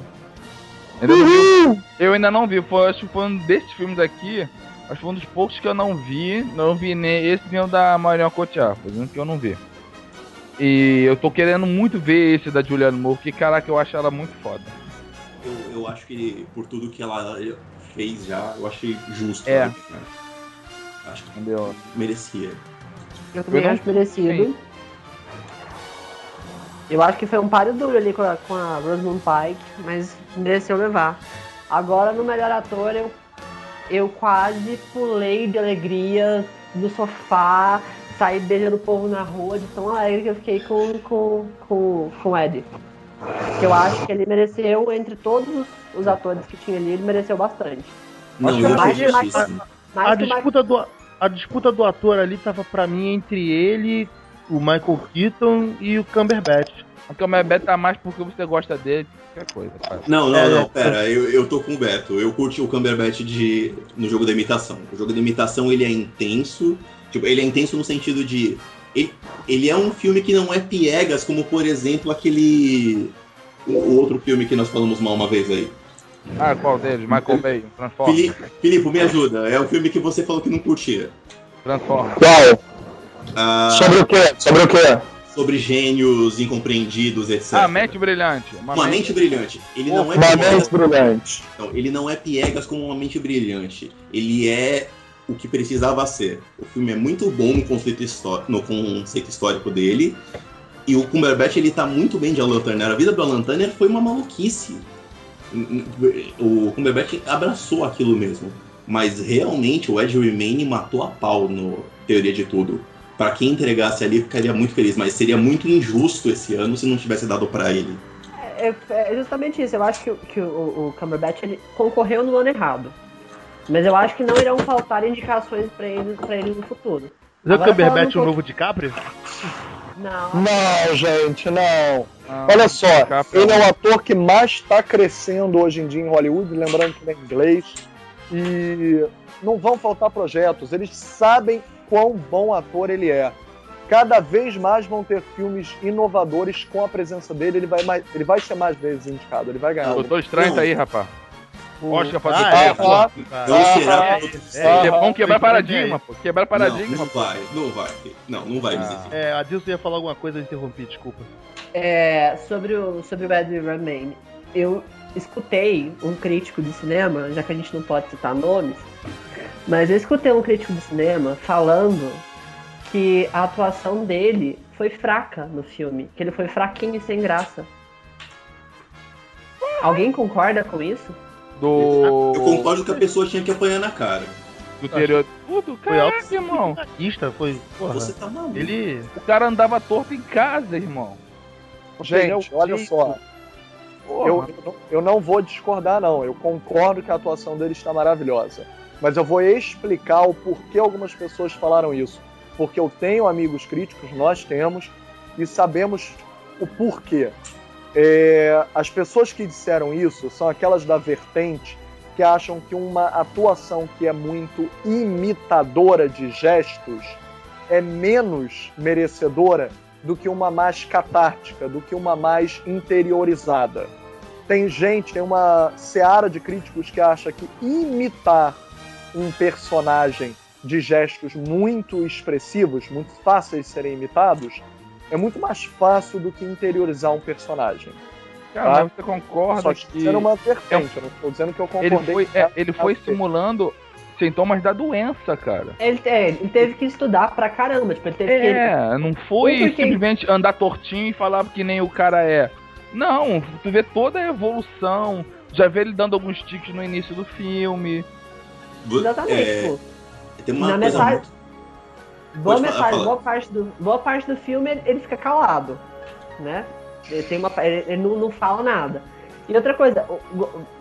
Ainda não vi- eu ainda não vi, foi, acho que foi um desses filmes aqui, acho que foi um dos poucos que eu não vi, não vi nem esse nem o da Marion Cotillard, foi um que eu não vi. E eu tô querendo muito ver esse da Juliana Moore, porque caraca, eu acho ela muito foda. Eu, eu acho que por tudo que ela fez já, eu achei justo. É. né? Acho que Entendeu? merecia. Eu também Eu não- acho merecido. Sim. Eu acho que foi um páreo duro ali com a, com a Rosamund Pike, mas mereceu levar. Agora, no melhor ator, eu, eu quase pulei de alegria do sofá, saí beijando o povo na rua, de tão alegre que eu fiquei com, com, com, com o Ed. Que eu acho que ele mereceu, entre todos os, atores que tinha ali, ele mereceu bastante. Não, Acho eu que mais- justíssimo. Mais A disputa, do, a disputa do ator ali tava pra mim entre ele, o Michael Keaton e o Cumberbatch. O Cumberbatch tá mais porque você gosta dele, qualquer coisa, cara. Não, não, É, não, é. pera, eu, eu tô com o Beto. Eu curti o Cumberbatch de, no jogo da imitação. O jogo da imitação ele é intenso. Tipo, ele é intenso no sentido de. Ele, ele é um filme que não é piegas, como por exemplo aquele. O outro filme que nós falamos mal uma vez aí. Ah, qual deles? Michael Bay, Transformers. Fili- Filipe, me ajuda. É o filme que você falou que não curtia. Transformers. Qual? Ah, Sobre o quê? Sobre o quê? sobre gênios incompreendidos, etc. Ah, Mente Brilhante. Uma mente brilhante. Ele não é Uma piegas, mente brilhante. não, ele não é piegas como uma mente brilhante. Ele é o que precisava ser. O filme é muito bom no conceito, histó- no conceito histórico dele. E o Cumberbatch ele tá muito bem de Alan Turner. A vida do Alan Turner foi uma maluquice. O Cumberbatch abraçou aquilo mesmo. Mas realmente o Ed Redmayne matou a pau no Teoria de Tudo. Pra quem entregasse ali, ficaria muito feliz. Mas seria muito injusto esse ano se não tivesse dado pra ele. É, é justamente isso. Eu acho que, o- que o, o Cumberbatch ele concorreu no ano errado. Mas eu acho que não irão faltar indicações pra ele, pra ele no futuro. Mas é o Cumberbatch um o novo DiCaprio? Não. Não, gente, não. Não, Olha só, DiCaprio ele é o ator que mais está crescendo hoje em dia em Hollywood, lembrando que ele é inglês. E não vão faltar projetos, eles sabem quão bom ator ele é. Cada vez mais vão ter filmes inovadores com a presença dele, ele vai, mais, ele vai ser mais vezes indicado, ele vai ganhar. Doutor Estranho tá aí, rapaz. Oscar pra Ah, é, ah, Não ah, será é, Doutor é, É é, bom quebrar é, paradigma, pô. Quebrar Não, paradigma. não vai, não vai. Não, não vai, Ah. É, a Dilson ia falar alguma coisa, eu interrompi, desculpa. É, sobre o sobre o Ed Redmayne, eu escutei um crítico de cinema, já que a gente não pode citar nomes, mas eu escutei um crítico de cinema falando que a atuação dele foi fraca no filme, que ele foi fraquinho e sem graça. Alguém concorda com isso? Do. Eu concordo que a pessoa tinha que apanhar na cara. Do interior. Tudo, Foi alto. caraca, irmão. Artista, foi. Porra, Você tá maluco. ele. O cara andava torto em casa, irmão. Gente, olha jeito. só, Porra. eu, eu não vou discordar, não. Eu concordo que a atuação dele está maravilhosa. Mas eu vou explicar o porquê algumas pessoas falaram isso. Porque eu tenho amigos críticos, nós temos, e sabemos o porquê. É, as pessoas que disseram isso são aquelas da vertente que acham que uma atuação que é muito imitadora de gestos é menos merecedora do que uma mais catártica, do que uma mais interiorizada. Tem gente, tem uma seara de críticos que acha que imitar um personagem de gestos muito expressivos, muito fáceis de serem imitados, é muito mais fácil do que interiorizar um personagem. Cara, tá? você concorda Só que sendo uma vertente, eu não estou dizendo que eu ele concordei. foi, com é, ele foi simulando sintomas da doença, cara. Ele, é, ele teve que estudar pra caramba, tipo, ele teve que. É, não foi Porque- simplesmente andar tortinho e falar que nem o cara é. Não, tu vê toda a evolução. Já vê ele dando alguns tiques no início do filme. Exatamente, É, tipo, tem uma na coisa metade- muito- boa, metade, fala. boa, parte do, boa parte do filme ele, ele fica calado, né? Ele, tem uma, ele, ele não, não fala nada. E outra coisa, o,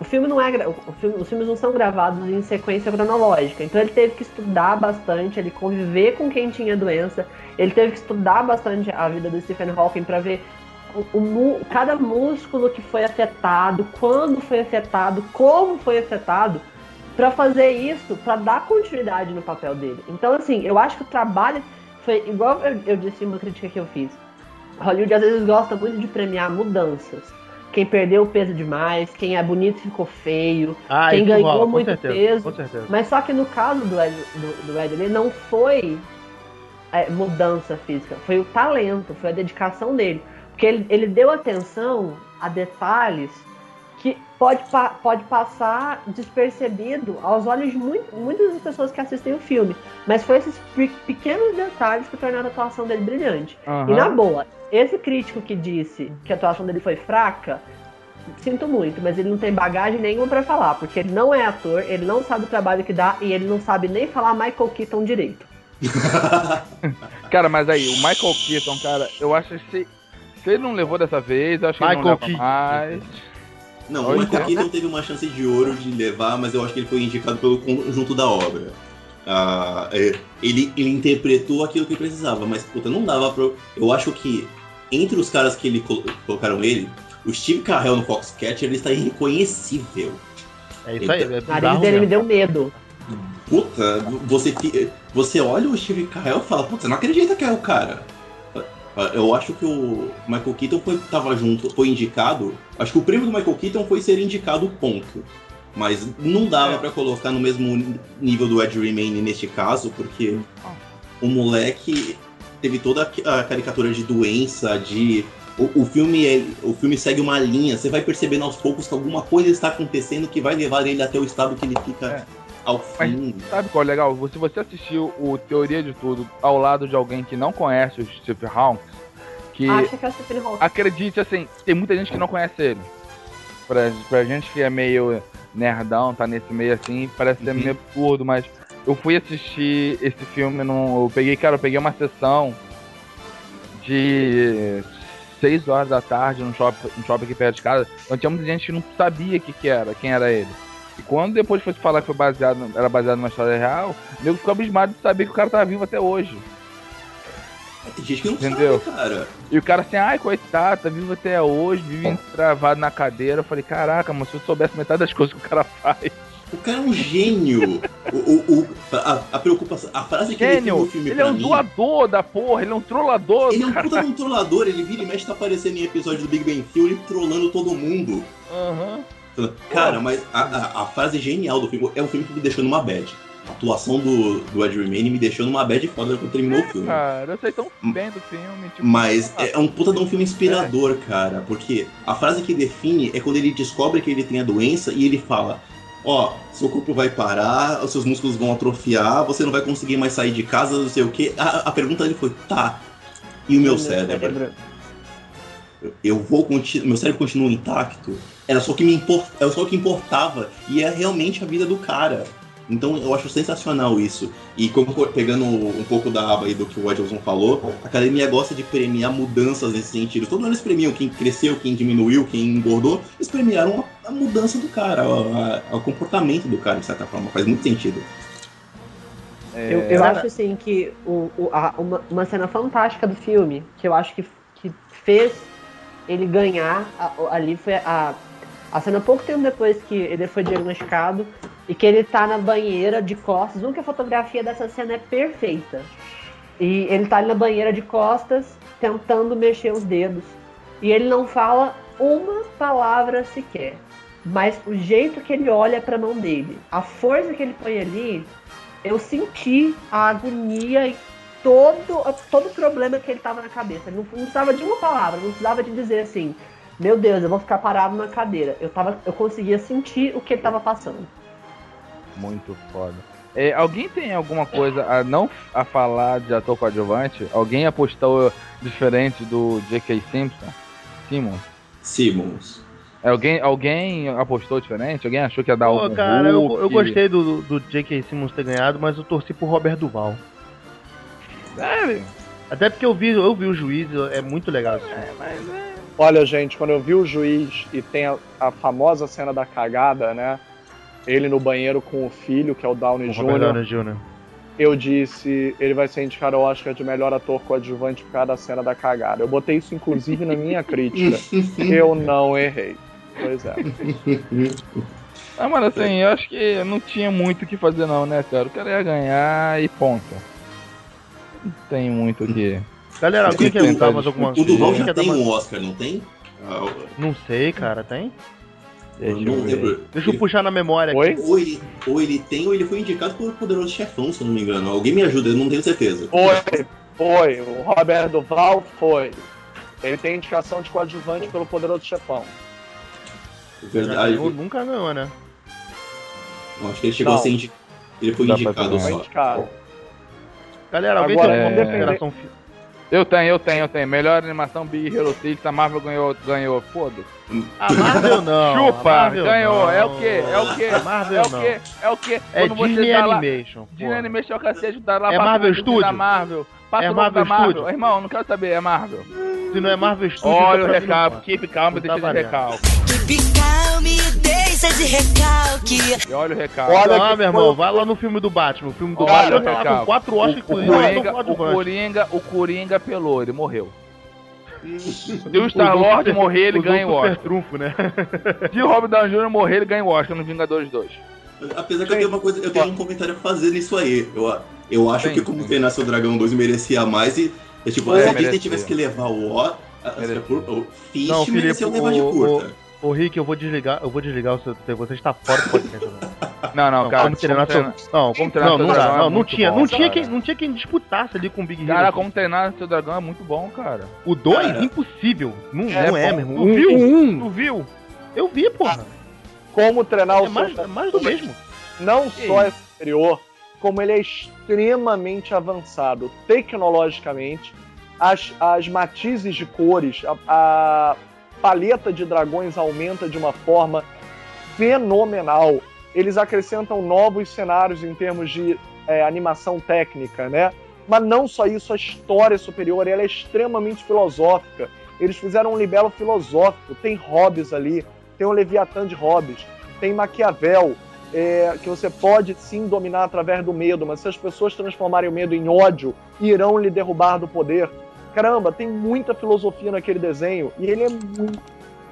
o- filme não é. o filme- os filmes não são gravados em sequência cronológica. Então ele teve que estudar bastante, ele conviver com quem tinha doença. Ele teve que estudar bastante a vida do Stephen Hawking para ver o, o cada músculo que foi afetado, quando foi afetado, como foi afetado, para fazer isso, para dar continuidade no papel dele. Então, assim, eu acho que o trabalho foi igual eu, eu disse em uma crítica que eu fiz. Hollywood às vezes gosta muito de premiar mudanças. Quem perdeu peso demais, quem é bonito ficou feio. Ah, Quem ganhou rola, muito certeza, peso. Mas só que no caso do Ed, do, do Ed ele não foi é, mudança física, foi o talento, foi a dedicação dele. Porque ele, ele deu atenção a detalhes pode, pa- pode passar despercebido aos olhos de muito, muitas das pessoas que assistem o filme. Mas foi esses pe- pequenos detalhes que tornaram a atuação dele brilhante. Aham. E na boa, esse crítico que disse que a atuação dele foi fraca, sinto muito, mas ele não tem bagagem nenhuma pra falar, porque ele não é ator, ele não sabe o trabalho que dá e ele não sabe nem falar Michael Keaton direito. Cara, mas aí, o Michael Keaton, cara, eu acho que se, se ele não levou dessa vez, eu acho que ele não Michael leva Keaton. mais. Não, Olha, o Michael então. Keaton teve uma chance de ouro de levar, mas eu acho que ele foi indicado pelo conjunto da obra. Ah, é, ele, ele interpretou aquilo que precisava, mas puta, não dava pra. Eu acho que entre os caras que ele colo- colocaram ele, o Steve Carell no Foxcatcher ele está irreconhecível. É isso aí. É O nariz bizarro dele me deu medo. Puta, você, você olha o Steve Carell e fala, puta, você não acredita que é o cara. Ah, Eu acho que o Michael Keaton foi, tava junto, foi indicado. Acho que o prêmio do Michael Keaton foi ser indicado ponto. Mas não dava pra colocar no mesmo nível do Ed Redmayne neste caso, porque o moleque teve toda a caricatura de doença, de o, o filme é- o filme segue uma linha. Você vai percebendo aos poucos que alguma coisa está acontecendo que vai levar ele até o estado que ele fica É. ao Mas- fim. Sabe qual é legal? Se você assistiu o Teoria de Tudo ao lado de alguém que não conhece o Steve Hawkins, que Acha que é o Stephen Hawking. acredite assim, tem muita gente que não conhece ele. Pra, pra gente que é meio nerdão, tá nesse meio assim, parece ser Uhum. meio absurdo, mas eu fui assistir esse filme num. Eu peguei, cara, eu peguei uma sessão de 6 horas da tarde no shopping, no shopping aqui perto de casa. Então tinha muita gente que não sabia o que, que era, quem era ele. E quando depois foi falar que foi baseado, era baseado numa história real, o nego ficou abismado de saber que o cara tava vivo até hoje. Tem gente que não Entendeu? sabe, cara. E o cara assim, ai, coitado, tá vivo até hoje, vive travado na cadeira. Eu falei, caraca, mas se eu soubesse metade das coisas que o cara faz. O cara é um gênio. o, o, o- a, a preocupação. A frase que ele tem no Gênio, filme ele é um mim, doador da porra, ele é um trollador. Ele é um cara. puta controlador, ele vira e mexe tá aparecendo em episódio do Big Bang Theory trolando todo mundo. Aham. Cara, mas a, a, a frase genial do filme é um filme que me deixou numa bad. A atuação do, do Ed Redmayne me deixou numa bad foda quando terminou o filme. Cara, eu sei tão bem do filme. Tipo, Mas ah, é um puta de um filme inspirador, cara. Porque a frase que define é quando ele descobre que ele tem a doença e ele fala: Ó, seu corpo vai parar, os seus músculos vão atrofiar, você não vai conseguir mais sair de casa, não sei o quê. A, a pergunta dele foi: tá, e o meu cérebro? Eu vou continuar. Meu cérebro continua intacto. Era só o que me import... Era só o que importava. E é realmente a vida do cara. Então eu acho sensacional isso. E como, pegando um pouco da aba aí do que o Edilson falou, a academia gosta de premiar mudanças nesse sentido. Todo ano eles premiam quem cresceu, quem diminuiu, quem engordou. Eles premiaram a, a mudança do cara, o comportamento do cara, de certa forma. Faz muito sentido. Eu, eu acho assim que o, o- a- uma, uma cena fantástica do filme, que eu acho que, que fez ele ganhar a- ali foi a, a cena pouco tempo depois que ele foi diagnosticado e que ele tá na banheira de costas. Que a fotografia dessa cena é perfeita. E ele tá ali na banheira de costas, tentando mexer os dedos. E ele não fala uma palavra sequer. Mas o jeito que ele olha pra mão dele, a força que ele põe ali, eu senti a agonia todo, todo o problema que ele tava na cabeça. Ele não, não precisava de uma palavra, não precisava de dizer assim, meu Deus, eu vou ficar parado na cadeira. Eu, tava, eu conseguia sentir o que ele tava passando. Muito foda. É, alguém tem alguma coisa a não a falar de ator coadjuvante? Alguém apostou diferente do J.K. Simpson? Simmons? Simmons. É, Alguém, alguém apostou diferente? Alguém achou que ia dar algum cara, eu, eu gostei do, do J.K. Simmons ter ganhado, mas eu torci pro Robert Duval. Sério? Até porque eu vi, eu vi o juiz, é muito legal esse filme. Olha, gente, quando eu vi o juiz e tem a, a famosa cena da cagada, né? Ele no banheiro com o filho, que é o Downey Jr. Downey Jr. Eu disse, ele vai ser indicado ao Oscar de melhor ator coadjuvante por causa da cena da cagada. Eu botei isso, inclusive, na minha crítica. Eu não errei. Pois é. Ah, mano, assim, eu acho que não tinha muito o que fazer não, né, cara? O cara ia ganhar e ponto. Não tem muito o que... Galera, alguém quer botar mais alguma O Duval já tem um Oscar, não tem? Ah, Não sei, cara, tem? eu não lembro. Deixa eu puxar na memória aqui. Ou ele, ou ele tem, ou ele foi indicado por Poderoso Chefão, se eu não me engano. Alguém me ajuda, eu não tenho certeza. Foi, foi. O Robert Duval foi. Ele tem indicação de coadjuvante pelo Poderoso Chefão. Verdade. ganhou, nunca ganhou, né? Eu Acho que ele chegou Não. a ser indicado. Ele foi Dá indicado ver. Foi só. indicado. Galera, alguém Agora, tem alguma consideração fi- Eu tenho, eu tenho, eu tenho. Melhor animação Big Hero 6, a Marvel ganhou, ganhou. Foda-se. A Marvel não. Chupa, Marvel ganhou. não. É o quê? É o quê? A Marvel É o não. quê? É o quê? É Quando você Disney tá lá- Animation. Disney porra. Animation é o cacete, tá lá É Marvel o vídeo da Studio? Marvel. Passa É o nome da Marvel Marvel. Irmão, não quero saber, é Marvel. Se não é Marvel Studios, Olha o recalque, keep calm, Não deixa tá de recalque. Keep calm e deixa de recalque. E olha o recalque. Olha Não, meu irmão, vai lá no filme do Batman. O filme do Olha, Batman tá com quatro Oscars, O, o, inclusive, o. Coringa, o Coringa pelou, ele morreu. Se o Star-Lord morrer, ele ganha o Oscar. trunfo, né? Se o Robert Downey Jr. morrer, ele ganha o Oscar no Vingadores 2. Apesar que eu tenho uma coisa, eu tenho um comentário a fazer nisso aí. Eu, eu acho Sim, que como treinar seu dragão 2 merecia mais e. É, tipo, É, se a Disney merecia. tivesse que levar o O, o Fist Não, Felipe, mereceu levar de o- curta. Ô Rick, eu vou desligar, eu vou desligar o seu. Você está fora do podcast. Não, não, Não, cara. como treinar seu. Não, como treinar não, seu não, dragão é não, não muito tinha, bom, não tinha quem, não tinha quem disputasse ali com o Big Hero. Cara, como treinar seu dragão é muito bom, cara. O 2, Cara. impossível. Não É não é, bom. meu irmão. Tu Um, viu? um, Tu viu? Eu vi, porra. Como treinar o É mais, é mais do mesmo. não Que só é superior, como ele é extremamente avançado tecnologicamente. As, as matizes de cores, a, a paleta de dragões aumenta de uma forma fenomenal. Eles acrescentam novos cenários em termos de é, animação técnica, né? Mas não só isso, a história é superior, ela é extremamente filosófica. Eles fizeram um libelo filosófico, tem Hobbes ali, tem o Leviatã de Hobbes, tem Maquiavel, é, que você pode sim dominar através do medo, mas se as pessoas transformarem o medo em ódio, irão lhe derrubar do poder. Caramba, tem muita filosofia naquele desenho e ele é muito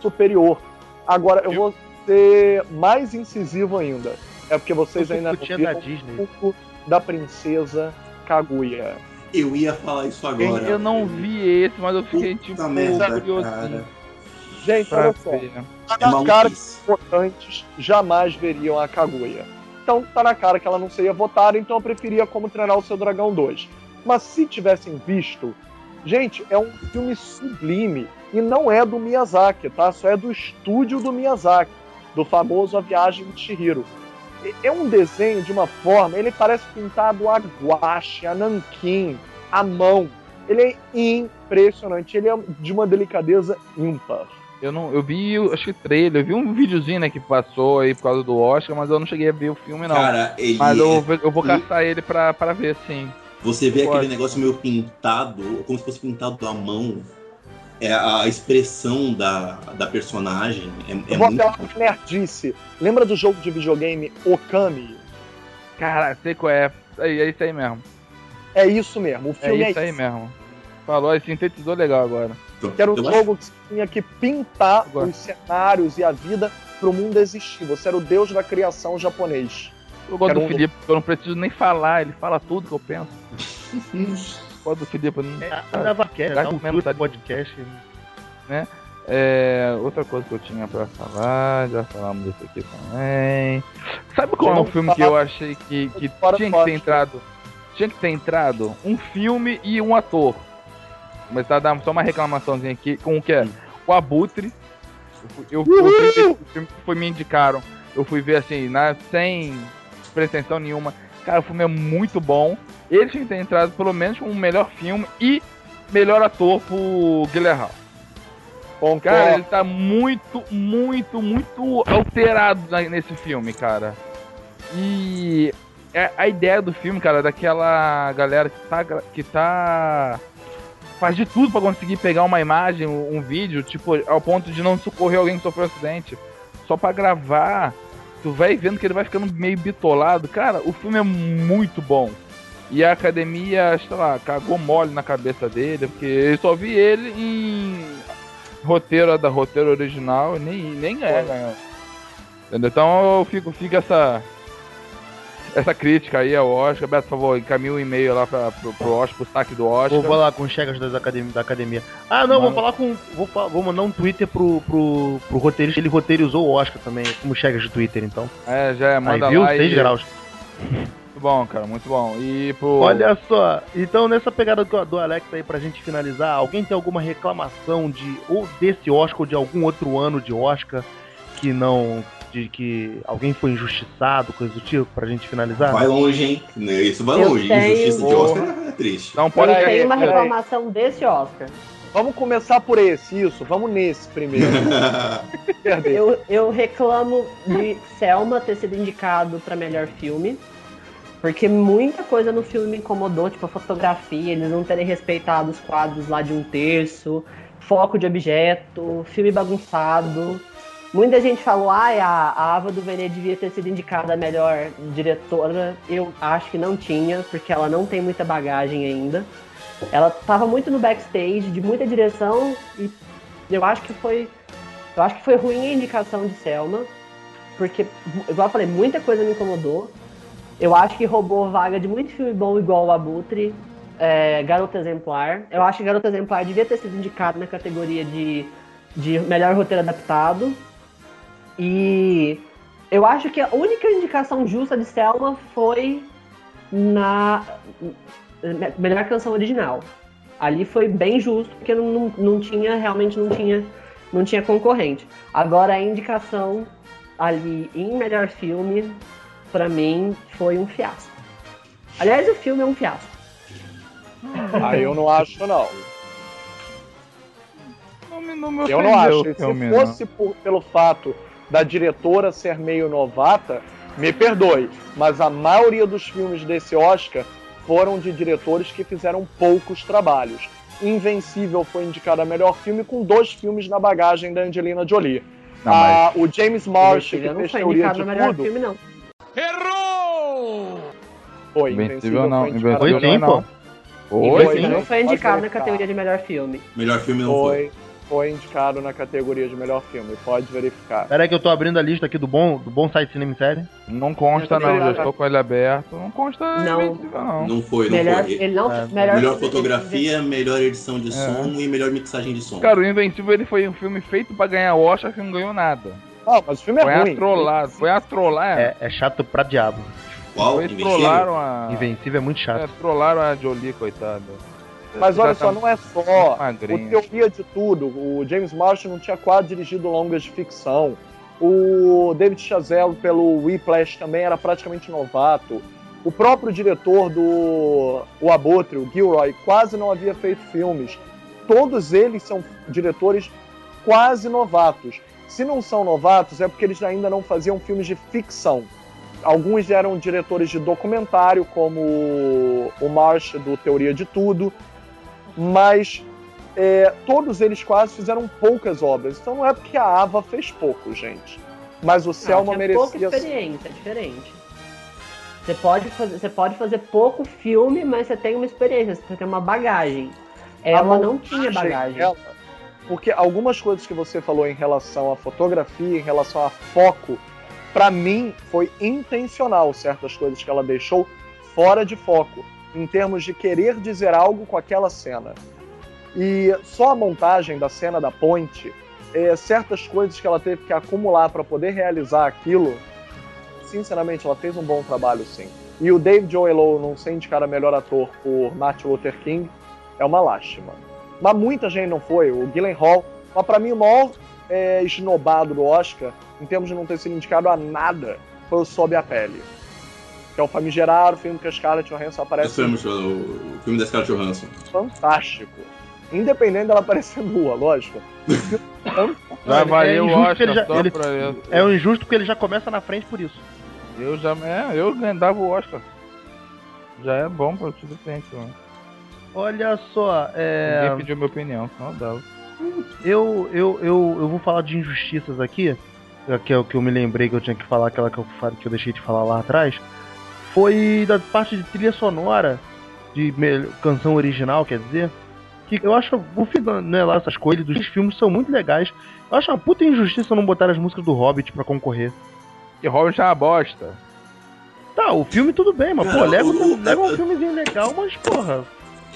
superior. Agora, eu vou ser mais incisivo ainda. É porque vocês Eu ainda não viram da Disney. o pouco da princesa Kaguya. Eu ia falar isso agora. Eu não vi esse, mas eu fiquei Puta tipo merda, curiosinho cara. Gente, pra olha só. Tá É na cara que votantes jamais veriam a Kaguya. Então tá na cara que ela não seria votada, então eu preferia como treinar o seu dragão 2. Mas se tivessem visto, gente, é um filme sublime e não é do Miyazaki, tá? Só é do estúdio do Miyazaki, do famoso A Viagem de Chihiro. É um desenho de uma forma, ele parece pintado a guache, a nanquim, à mão. Ele é impressionante, ele é de uma delicadeza ímpar. Eu não, eu vi, acho que trailer, eu vi um videozinho né, que passou aí por causa do Oscar, mas eu não cheguei a ver o filme não. Cara, ele. mas eu, é- vou- eu vou caçar ele pra, pra ver sim. Você vê aquele negócio meio pintado, como se fosse pintado à mão. É a expressão da, da personagem. É, é Eu vou muito. nerdice. Lembra do jogo de videogame Okami? Cara, sei qual é. É, é isso aí mesmo. É isso mesmo. O É filme é, isso aí isso. mesmo. Falou, aí sintetizou legal agora. Que era um Eu acho- jogo que você tinha que pintar Agora. os cenários e a vida pro mundo existir. Você era o deus da criação japonês. Eu gosto do um- Felipe, eu não preciso nem falar, ele fala tudo que eu penso. Eu gosto do Felipe, eu não... É, dava cast, Tá dá com cultura, mesmo, tá- podcast. É, outra coisa que eu tinha pra falar, já falamos disso aqui também. Sabe qual é um filme que eu achei que, que tinha do que ter entrado? Tinha que ter entrado um filme e um ator. Começar a dar só uma reclamaçãozinha aqui com o que é? O Abutre. Eu, fui- eu, fui foi me indicaram. Eu fui ver assim, na, sem pretensão nenhuma. Cara, o filme é muito bom. Ele tinha que ter entrado pelo menos como o melhor filme e melhor ator pro Guilherme. Concordo. Cara, ele tá muito, muito, muito alterado nesse filme, cara. E é- a ideia do filme, cara, daquela galera que tá, que tá faz de tudo pra conseguir pegar uma imagem, um, um vídeo, tipo, ao ponto de não socorrer alguém que sofreu um acidente, só pra gravar. Tu vai vendo que ele vai ficando meio bitolado. Cara, o filme é muito bom. E a academia, sei lá, cagou mole na cabeça dele, porque eu só vi ele em roteiro da roteiro original nem, nem ganhar, ganhou. Entendeu? Então eu fico, fica essa. Essa crítica aí ao Oscar. Beto, por favor, encaminha um e-mail lá pra, pro, pro Oscar, pro saque do Oscar. Vou falar com os chegas das academia, da academia. Ah, não, vou falar com. Vou, vou mandar um Twitter pro, pro, pro roteirista. Ele roteirizou o Oscar também, como chegas de Twitter, então. É, já é, Aí, manda viu? lá 6 e... graus. Muito bom, cara, muito bom. E pro... Olha só, então nessa pegada do, do Alex aí pra gente finalizar, alguém tem alguma reclamação de ou desse Oscar ou de algum outro ano de Oscar que não. De que alguém foi injustiçado, coisa do tipo, pra gente finalizar? Vai longe, hein? Isso vai Eu longe. tenho- Injustiça de Oscar é triste. Não Eu pode tenho uma reclamação desse Oscar. Vamos começar por esse, isso. Vamos nesse primeiro. Eu, eu reclamo de Selma ter sido indicado pra melhor filme. Porque muita coisa no filme me incomodou, tipo a fotografia, eles não terem respeitado os quadros lá de um terço, foco de objeto, filme bagunçado. Muita gente falou, ai, a, Ava DuVernay devia ter sido indicada a melhor diretora. Eu acho que não tinha, porque ela não tem muita bagagem ainda. Ela tava muito no backstage, de muita direção, e eu acho que foi eu acho que foi ruim a indicação de Selma, porque, igual eu falei, muita coisa me incomodou. Eu acho que roubou vaga de muito filme bom, igual o Abutre, é, Garota Exemplar. Eu acho que Garota Exemplar devia ter sido indicado na categoria de, de melhor roteiro adaptado. E eu acho que a única indicação justa de Selma foi na me- melhor canção original. Ali foi bem justo, porque não, não, não tinha, realmente não tinha não tinha concorrente. Agora a indicação ali em melhor filme, pra mim, foi um fiasco. Aliás, o filme é um fiasco. Aí eu não acho, não. Não não Eu não acho. Se fosse por- pelo fato da diretora ser meio novata, me perdoe, mas a maioria dos filmes desse Oscar foram de diretores que fizeram poucos trabalhos. Invencível foi indicado a melhor filme com dois filmes na bagagem da Angelina Jolie. Não, mas Ah, o James Marsh, que não fez foi teoria indicado de tudo, filme, não. Foi, Invencível não, foi indicado Invencível Foi sim, não. pô. Foi, Foi, sim. não foi indicado na categoria de melhor filme. Melhor filme não foi. Foi, foi indicado na categoria de melhor filme, pode verificar. Pera aí que eu tô abrindo a lista aqui do bom, do bom site Cinema em Série. Não consta não, já não. estou com ele aberto. Não consta Não. Invencível, não. Não foi, não Melhor, foi. ele não, É, melhor, Melhor fotografia, melhor edição de É. som e melhor mixagem de som. Cara, o Invencível ele foi um filme feito pra ganhar Oscar que não ganhou nada. Não, mas o filme é Foi ruim. a trollada, foi a trollar. É, é chato pra diabo. Qual? Invencível? trollaram a. Invencível é muito É, chato. trollaram a Jolie, coitada. Mas olha tá só, não é só magrinha. o teoria de tudo. O James Marshall não tinha quase dirigido longas de ficção. O David Chazelle pelo Whiplash também era praticamente novato. O próprio diretor do O Abutre, o Gilroy, quase não havia feito filmes. Todos eles são diretores quase novatos. Se não são novatos, é porque eles ainda não faziam filmes de ficção. Alguns eram diretores de documentário, como o Marsh do Teoria de Tudo, mas é, todos eles quase fizeram poucas obras. Então não é porque a Ava fez pouco, gente. Mas o Ah, Selma tinha pouca merecia. experiência, é diferente. Você pode, fazer, você pode fazer pouco filme, mas você tem uma experiência, você tem uma bagagem. Ela não tinha bagagem. dela, porque algumas coisas que você falou em relação à fotografia, em relação a foco, pra mim foi intencional certas coisas que ela deixou fora de foco, em termos de querer dizer algo com aquela cena. E só a montagem da cena da ponte, é, certas coisas que ela teve que acumular para poder realizar aquilo, sinceramente, ela fez um bom trabalho, sim. E o David Oyelowo não ser indicado a melhor ator por Martin Luther King é uma lástima. Mas muita gente não foi. O Gyllenhaal, mas pra mim o maior é, esnobado do Oscar, em termos de não ter sido indicado a nada, foi o Sob a Pele. Que é o famigerado filme que a Scarlett Johansson Esse aparece filme, o filme da Scarlett Johansson. fantástico. Independente dela aparecer nua, lógico. Já É o injusto que ele Oscar já- só ele- pra isso. É o injusto porque ele já começa na frente por isso. Eu já. É, eu dava o Oscar. Já é bom pra tudo frente, mano. Olha só, é. Ninguém pediu minha opinião, senão eu dava. Eu, eu, eu, eu vou falar de injustiças aqui, que é o que eu me lembrei que eu tinha que falar, aquela que eu, que eu deixei de falar lá atrás. Foi da parte de trilha sonora, de canção original, quer dizer. Que eu acho, o filme, né, lá, essas coisas dos filmes são muito legais. Eu acho uma puta injustiça não botar as músicas do Hobbit pra concorrer. E Hobbit é uma bosta. Tá, o filme tudo bem, mas pô, Cara, leva, o- o- leva um filmezinho legal, mas porra.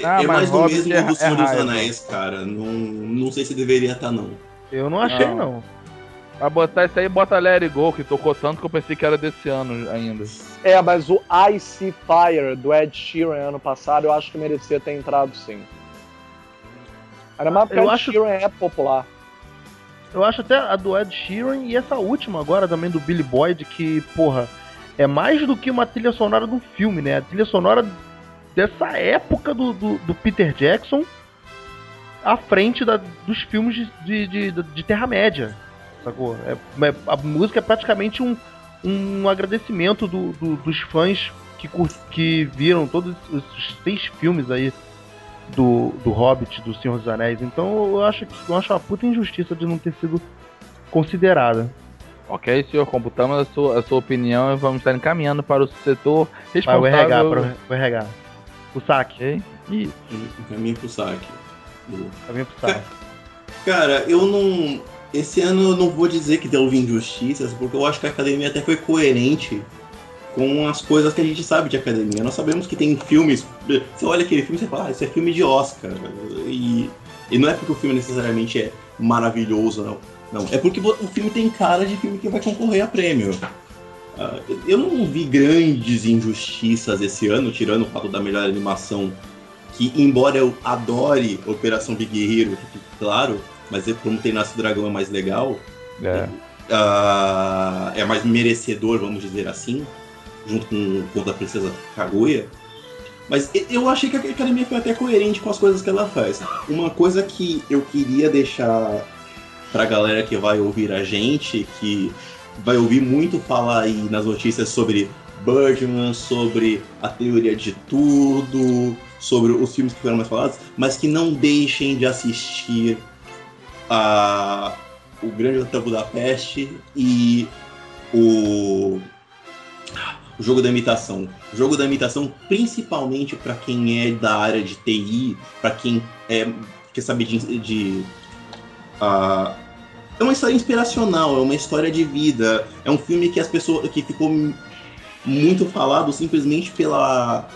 Ah, é mas mais do Hobbit mesmo é- do é Senhor dos raiva. Anéis, cara. Não, não sei se deveria estar, não. Eu não achei, Não. não. Pra botar isso aí, bota It Go, que tocou tanto que eu pensei que era desse ano ainda. É, mas o I See Fire do Ed Sheeran ano passado, eu acho que merecia ter entrado sim. Ainda mais porque o Ed acho- Sheeran é popular. Eu acho até a do Ed Sheeran e essa última agora também do Billy Boyd, que, porra, é mais do que uma trilha sonora de um filme, né? A trilha sonora dessa época do, do, do Peter Jackson à frente da- dos filmes de, de, de, de Terra-média, sacou? É, é- a música é praticamente um, um agradecimento do- do- dos fãs que, que viram todos os seis filmes aí do, do Hobbit, do Senhor dos Anéis. Então eu acho, que- eu acho uma puta injustiça de não ter sido considerada. Ok, senhor, computamos a sua, a sua opinião e vamos estar encaminhando para o setor Vai o responsável. RH, para o RH. O saque, Ok? Isso. Caminho pro saque. Também pro saque. Cara, eu não. Esse ano eu não vou dizer que deu injustiças, porque eu acho que a academia até foi coerente com as coisas que a gente sabe de academia. Nós sabemos que tem filmes. Você olha aquele filme e você fala, ah, isso é filme de Oscar. E, e não é porque o filme necessariamente é maravilhoso, não. Não, é porque o filme tem cara de filme que vai concorrer a prêmio. Ah, eu não vi grandes injustiças esse ano, tirando o fato da melhor animação, que embora eu adore Operação Big Hero, claro, mas é como tem Nasce o Dragão é mais legal, É. ah, é mais merecedor, vamos dizer assim, junto com o Conto da Princesa Kaguya. Mas eu achei que a academia foi até coerente com as coisas que ela faz. Uma coisa que eu queria deixar pra galera que vai ouvir a gente, que vai ouvir muito falar aí nas notícias sobre Birdman, sobre a teoria de tudo, sobre os filmes que foram mais falados, mas que não deixem de assistir a o Grande Hotel Budapeste e o o jogo da imitação. O jogo da imitação, principalmente para quem é da área de TI, para quem é, quer saber de. de ah, é uma história inspiracional, é uma história de vida. É um filme que as pessoas. que ficou muito falado simplesmente pela.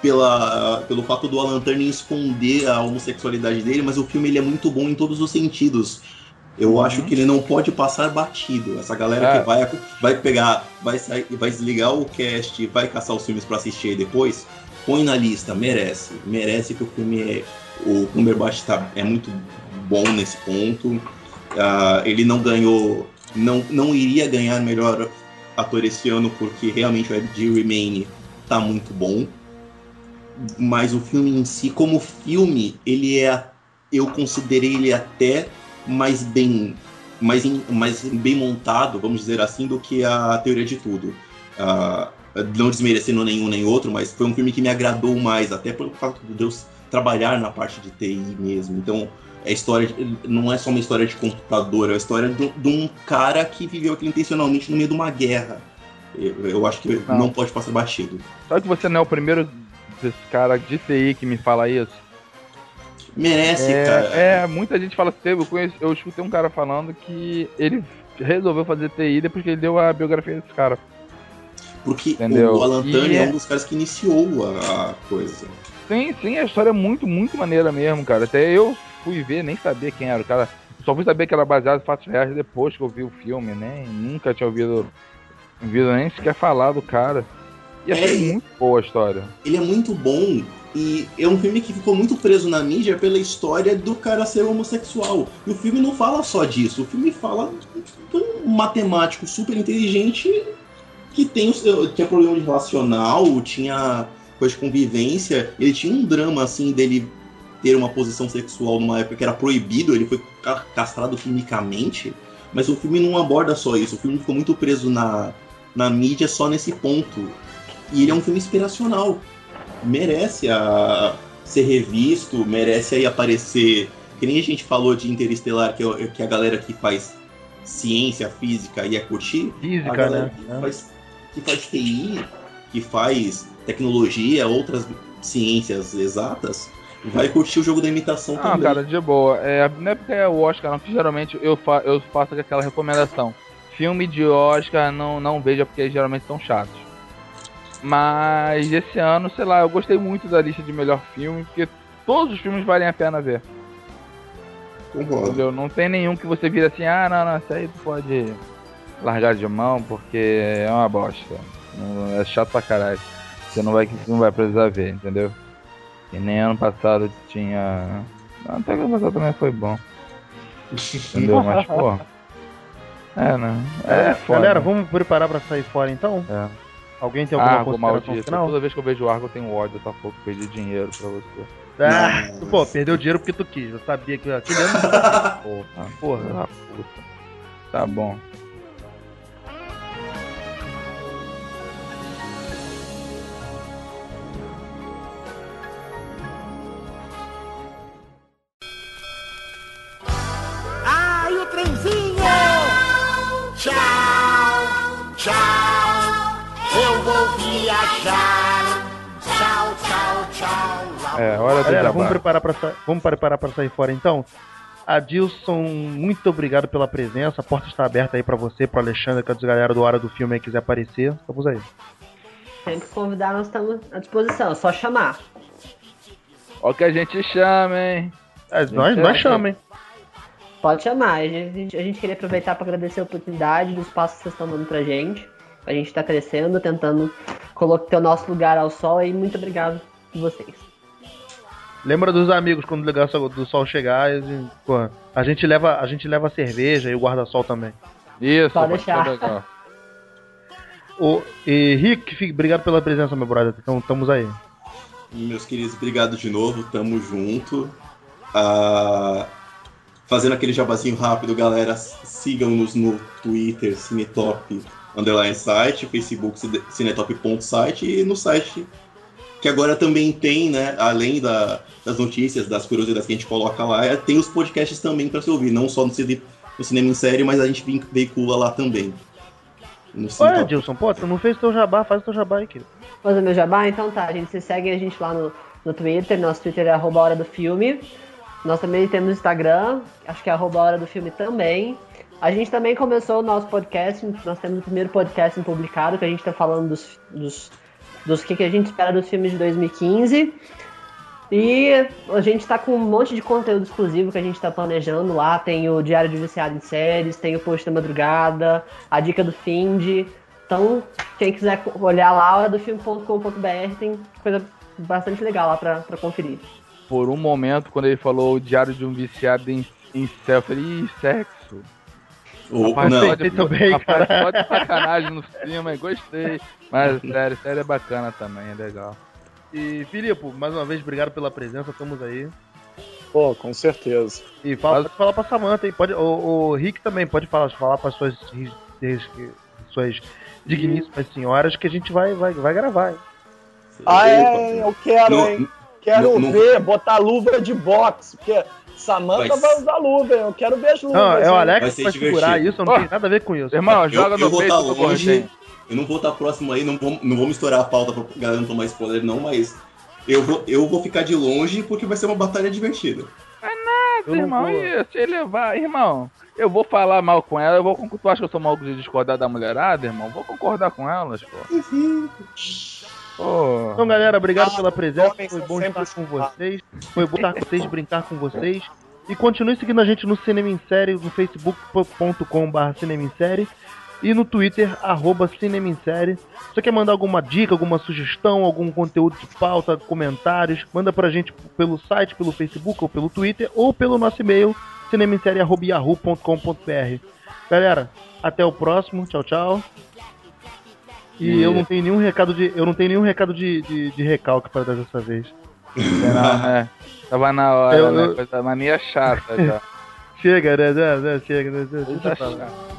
Pela, pelo fato do Alan Turner esconder a homossexualidade dele, mas o filme ele é muito bom em todos os sentidos. Eu acho que ele não pode passar batido. Essa galera É. que vai, vai pegar, vai sair, vai desligar o cast, vai caçar os filmes pra assistir aí depois, põe na lista, merece. Merece que o filme é. O Cumberbatch tá, é muito bom nesse ponto. Ah, ele não ganhou. Não, não iria ganhar melhor ator esse ano, porque realmente o Ed Remain tá muito bom. Mas o filme em si, como filme, ele é. Eu considerei ele até mais bem, mais, mais bem montado, vamos dizer assim, do que a Teoria de Tudo. Ah, não desmerecendo nenhum nem outro, mas foi um filme que me agradou mais, até pelo fato de Deus trabalhar na parte de TI mesmo. Então, é história não é só uma história de computador, é a história de, de um cara que viveu aquilo intencionalmente no meio de uma guerra. Eu, eu acho que Não. não pode passar batido. Sabe que você não é o primeiro desse cara de TI que me fala isso? Merece, É, cara. é, muita gente fala assim, eu, conheço, eu escutei um cara falando que ele resolveu fazer TI depois que ele deu a biografia desse cara. Porque Entendeu? o Alan Turner é é- um dos caras que iniciou a, a coisa. Sim, sim, a história é muito, muito maneira mesmo, cara. Até eu fui ver, nem sabia quem era o cara. Só fui saber que era baseado em fatos reais depois que eu vi o filme, nem nunca tinha ouvido, ouvido nem sequer falar do cara. E achei É, muito boa a história. Ele é muito bom e é um filme que ficou muito preso na mídia pela história do cara ser homossexual. E o filme não fala só disso, o filme fala de um matemático super inteligente que tem seu- tinha problema de relacional, tinha coisa de convivência, ele tinha um drama assim dele ter uma posição sexual numa época que era proibido, ele foi ca- castrado quimicamente, mas o filme não aborda só isso, o filme ficou muito preso na, na mídia só nesse ponto. E ele é um filme inspiracional. Merece a ser revisto, merece aí aparecer. Que nem a gente falou de Interestelar, que, é- que a galera que faz ciência, física ia curtir. A Física, galera né? que faz, que faz TI, que faz tecnologia, outras ciências exatas, vai curtir o jogo da imitação Ah, também. cara, de boa. É, não é porque é o Oscar, não, que geralmente eu, fa eu faço aquela recomendação. Filme de Oscar não, não veja porque geralmente são chatos. Mas esse ano, sei lá, eu gostei muito da lista de melhor filme, porque todos os filmes valem a pena ver. Concordo. Entendeu? Não tem nenhum que você vira assim, ah, não, não, isso aí tu pode largar de mão porque é uma bosta. Não- É chato pra caralho. Você não vai, você não vai precisar ver, entendeu? E nem ano passado tinha. Não, Até que ano passado também foi bom. Entendeu? Mas, pô. É, né? É, foda. Galera, vamos preparar pra sair fora então? É. Alguém tem alguma Argo maldito. final? Toda vez que eu vejo Argo eu tenho ódio, eu pouco perdi dinheiro pra você. Ah, Não. pô, perdeu dinheiro porque tu quis. Eu sabia que aquele ano. Porra, Porra. da puta. Tá bom. Ai, o trenzinho! Tchau, tchau, eu. Tchau, tchau, tchau. É, hora do Galera, vamos preparar pra sa... vamos preparar para sair fora então. Adilson, muito obrigado pela presença. A porta está aberta aí pra você, pro Alexandre, que a galera do Hora do Filme aí quiser aparecer. Estamos aí. Sempre que convidar, nós estamos à disposição. É só chamar. Ó que a gente chama, hein? É, nós, Gente, nós é, chamamos, hein? Pode chamar. A gente, a gente queria aproveitar para agradecer a oportunidade do espaço que vocês estão dando pra gente. A gente tá crescendo, tentando colocar ter o nosso lugar ao sol e muito obrigado a vocês. Lembra dos amigos quando o do sol chegar, eles, a gente leva, a gente leva cerveja e o guarda-sol também. Isso, Pode deixar. O, e Rick, obrigado pela presença, meu brother. Então, estamos aí. Meus queridos, obrigado de novo, tamo junto. Ah, fazendo aquele jabazinho rápido, galera, sigam-nos no Twitter, Cinetop underline site, Facebook cine- cinetop.site e no site que agora também tem, né, além da- das notícias, das curiosidades que a gente coloca lá, é, tem os podcasts também para se ouvir, não só no, cine- no cinema em série, mas a gente veicula lá também. Olha. Dilson, pô, tu não fez teu jabá, faz teu jabá aí, querido. Fazer meu jabá? Então tá, gente. Vocês seguem a gente lá no, no Twitter. Nosso Twitter é arroba hora do filme. Nós também temos Instagram, acho que é arroba hora do filme também. A gente também começou o nosso podcast. Nós temos o primeiro podcast publicado, que a gente tá falando dos, dos, dos que, que a gente espera dos filmes de 2015. E a gente tá com um monte de conteúdo exclusivo que a gente tá planejando lá. Tem o Diário de Viciado em Séries, tem o Post da Madrugada, a Dica do Find. Então, quem quiser olhar lá, horadofilme.com.br tem coisa bastante legal lá pra conferir. Por um momento, quando ele falou o diário de um viciado em, em céu, eu falei, sexo. O- Rapaz, não, só Gostei de, também, rapaz, cara. só de sacanagem no filme, gostei. Mas sério, sério é bacana também, é legal. E, Filipe, mais uma vez, obrigado pela presença, estamos aí. Pô, com certeza. E fala, pode falar pra Samantha aí, pode, o, o Rick também pode falar, falar para suas, suas digníssimas senhoras que a gente vai, vai, vai gravar. hein? Ah, é, eu quero, Não- hein? Quero não- não- ver, botar luva de boxe, porque Samantha Vai vai, usar luva? Eu quero ver as luvas. Não, é o? Alex Vai que vai segurar isso, não Ó, tem nada a ver com isso. Irmão, eu, joga eu no vou peito estar do longe. Eu não vou estar próximo aí, não vou, não vou misturar a pauta pra galera não tomar spoiler, não, mas eu vou, eu vou ficar de longe porque vai ser uma batalha divertida. Eu não irmão, vou. e se ele vai, irmão, eu vou falar mal com ela, eu vou. Tu acha que eu sou mal de discordar da mulherada, irmão? Vou concordar com elas, pô. Pô. Então, galera, obrigado pela presença. Foi bom estar com chupados. vocês. Foi bom estar com vocês, brincar com vocês. E continue seguindo a gente no Cinema em Série, no facebook.com.br Cinema em Série e no Twitter, arroba Cinema em Série. Se você quer mandar alguma dica, alguma sugestão, algum conteúdo de pauta, comentários, manda pra gente pelo site, pelo Facebook ou pelo Twitter ou pelo nosso e-mail, cinemissérie.yahoo.com.br. Galera, até o próximo. Tchau, tchau. E E- eu não tenho nenhum recado de. Eu não tenho nenhum recado de, de, de recalque para dar dessa vez. Não, é. Tava na hora, Eu- né? eu- Coisa mania chata já. Chega, né? Chega, né? Deixa eu falar.